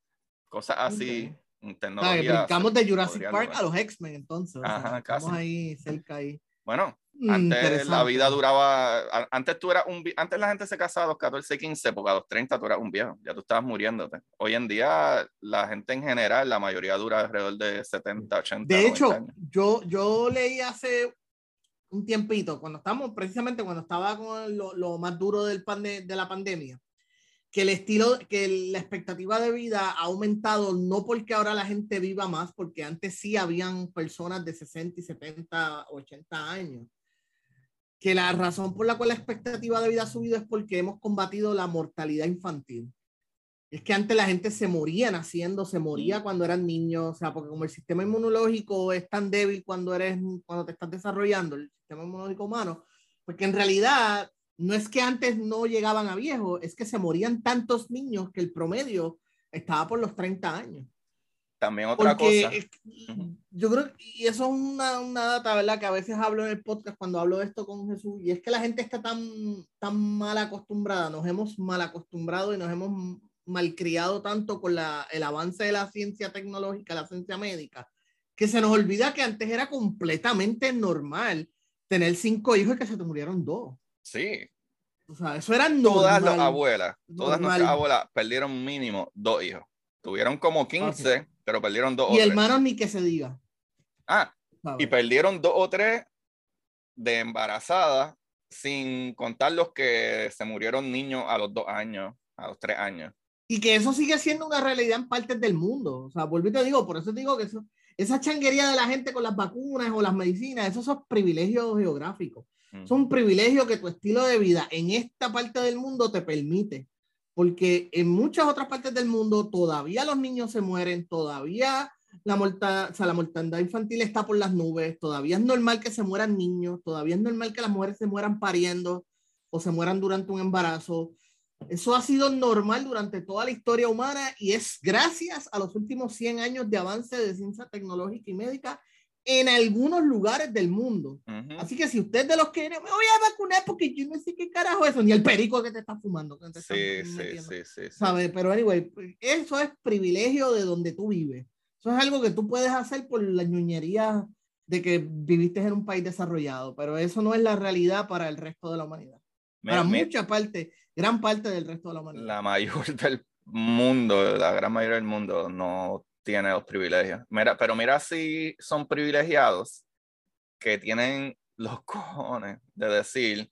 Cosas así, okay. tecnología. de Jurassic Park a los X-Men, entonces. Ajá, Estamos ahí cerca ahí. Bueno, mm, antes la vida duraba, antes tú eras un, antes la gente se casaba a los 14, 15, porque a los 30 tú eras un viejo, ya tú estabas muriéndote. Hoy en día la gente en general, la mayoría dura alrededor de 70, 80. De hecho, yo yo leí hace un tiempito, cuando estábamos, precisamente cuando estaba con lo, lo más duro del de la pandemia, que el estilo, que la expectativa de vida ha aumentado, no porque ahora la gente viva más, porque antes sí habían personas de 60 y 70, 80 años. Que la razón por la cual la expectativa de vida ha subido es porque hemos combatido la mortalidad infantil. Es que antes la gente se moría naciendo, se moría cuando eran niños, o sea, porque como el sistema inmunológico es tan débil cuando eres, cuando te estás desarrollando, el sistema inmunológico humano, porque en realidad no es que antes no llegaban a viejo, es que se morían tantos niños que el promedio estaba por los 30 años. También otra cosa. Yo creo, y eso es una, una, data, ¿verdad? Que a veces hablo en el podcast cuando hablo de esto con Jesús, y es que la gente está tan, tan mal acostumbrada, nos hemos mal acostumbrado y nos hemos malcriado tanto con la, el avance de la ciencia tecnológica, la ciencia médica, que se nos olvida que antes era completamente normal tener cinco hijos y que se te murieron dos. Sí. O sea, eso eran Todas las abuelas, todas nuestras abuelas perdieron mínimo dos hijos. Tuvieron como 15, pero perdieron dos y hermanos ni que se diga. Ah, y perdieron dos o tres de embarazadas, sin contar los que se murieron niños a los dos años, a los tres años. Y que eso sigue siendo una realidad en partes del mundo. O sea, y te digo, por eso te digo que eso, esa changuería de la gente con las vacunas o las medicinas, esos son privilegios geográficos. Es un privilegio que tu estilo de vida en esta parte del mundo te permite, porque en muchas otras partes del mundo todavía los niños se mueren, todavía la, morta, o sea, la mortandad infantil está por las nubes, todavía es normal que se mueran niños, todavía es normal que las mujeres se mueran pariendo o se mueran durante un embarazo. Eso ha sido normal durante toda la historia humana y es gracias a los últimos 100 años de avance de ciencia tecnológica y médica en algunos lugares del mundo. Así que si usted de los que me voy a vacunar porque yo no sé qué carajo eso, ni el perico que te está fumando. sí, sí, sí, sí, ¿Sabe? Pero anyway, eso es privilegio de donde tú vives. Eso es algo que tú puedes hacer por la ñuñería de que viviste en un país desarrollado, pero eso no es la realidad para el resto de la humanidad. para mucha parte, gran parte del resto de la humanidad. La mayor [LAUGHS] del mundo, la gran mayoría del mundo no tiene los privilegios. Mira, pero mira si son privilegiados que tienen los [LAUGHS] cojones de decir,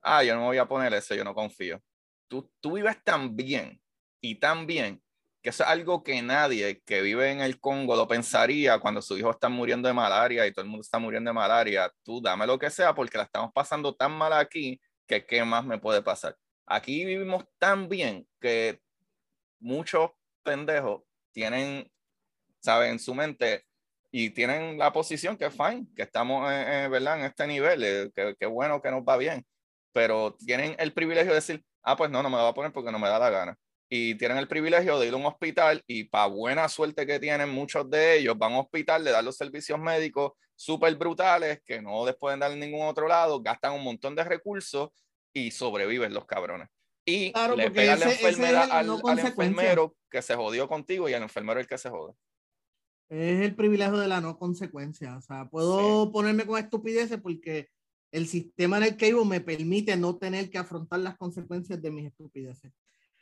ah, yo no me voy a poner eso, yo no confío. Tú, tú vives tan bien y tan bien que eso es algo que nadie que vive en el Congo lo pensaría cuando su hijo está muriendo de malaria y todo el mundo está muriendo de malaria. Tú dame lo que sea porque la estamos pasando tan mal aquí que qué más me puede pasar. Aquí vivimos tan bien que muchos pendejos tienen, saben, en su mente y tienen la posición que es fine, que estamos, eh, eh, ¿verdad? En este nivel, eh, que, bueno que nos va bien, pero tienen el privilegio de decir, ah, pues no, no me lo voy a poner porque no me da la gana. Y tienen el privilegio de ir a un hospital y para buena suerte que tienen muchos de ellos, van a un hospital, le dan los servicios médicos súper brutales que no les pueden dar en ningún otro lado, gastan un montón de recursos y sobreviven los cabrones. Y le pegan la enfermedad al, al enfermero que se jodió contigo y al enfermero el que se jode. Es el privilegio de la no consecuencia. O sea, puedo ponerme con estupideces porque el sistema en el que vivo me permite no tener que afrontar las consecuencias de mis estupideces.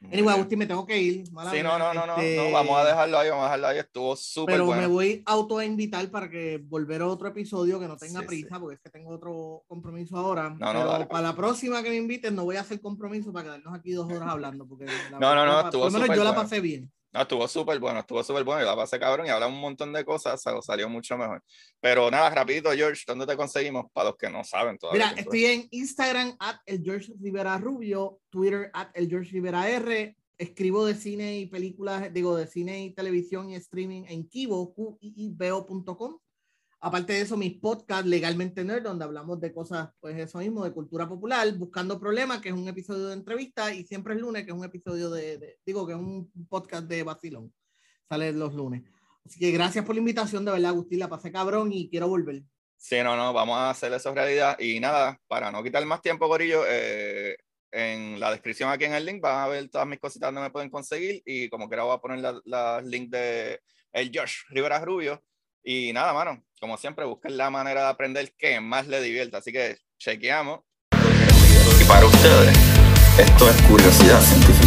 Anyway, Agustín, me tengo que ir. sí, no, no, no, no, este, vamos a dejarlo ahí, vamos a dejarlo ahí, estuvo súper Pero me voy auto a invitar para que volver a otro episodio que no tenga prisa, porque es que tengo otro compromiso ahora. No, no, pero para la próxima que me inviten no voy a hacer compromiso para quedarnos aquí dos horas hablando, porque no, no, no, estuvo por lo menos yo la pasé bien. No, estuvo súper bueno, estuvo súper bueno. y la pasé cabrón y hablamos un montón de cosas, salió mucho mejor. Pero nada, rapidito, George, ¿dónde te conseguimos? Para los que no saben todavía. Mira, estoy en Instagram, at el George Rivera Rubio, Twitter, at el George Rivera R. Escribo de cine y películas, digo, de cine y televisión y streaming en kibo, q-i-i-b-o.com. Aparte de eso, mis podcasts Legalmente Nerd, donde hablamos de cosas, pues eso mismo, de cultura popular, Buscando Problemas, que es un episodio de entrevista, y Siempre es lunes, que es un episodio de, digo, que es un podcast de vacilón. Sale los lunes. Así que gracias por la invitación, de verdad, Agustín, la pasé cabrón y quiero volver. Sí, no, no, vamos a hacer eso realidad. Y nada, para no quitar más tiempo, Corillo, eh, en la descripción aquí en el link van a ver todas mis cositas donde me pueden conseguir y como quiera voy a poner la, la link de el Josh Rivera Rubio y nada, mano, como siempre, busquen la manera de aprender que más le divierta. Así que chequeamos. Y para ustedes, esto es curiosidad científica.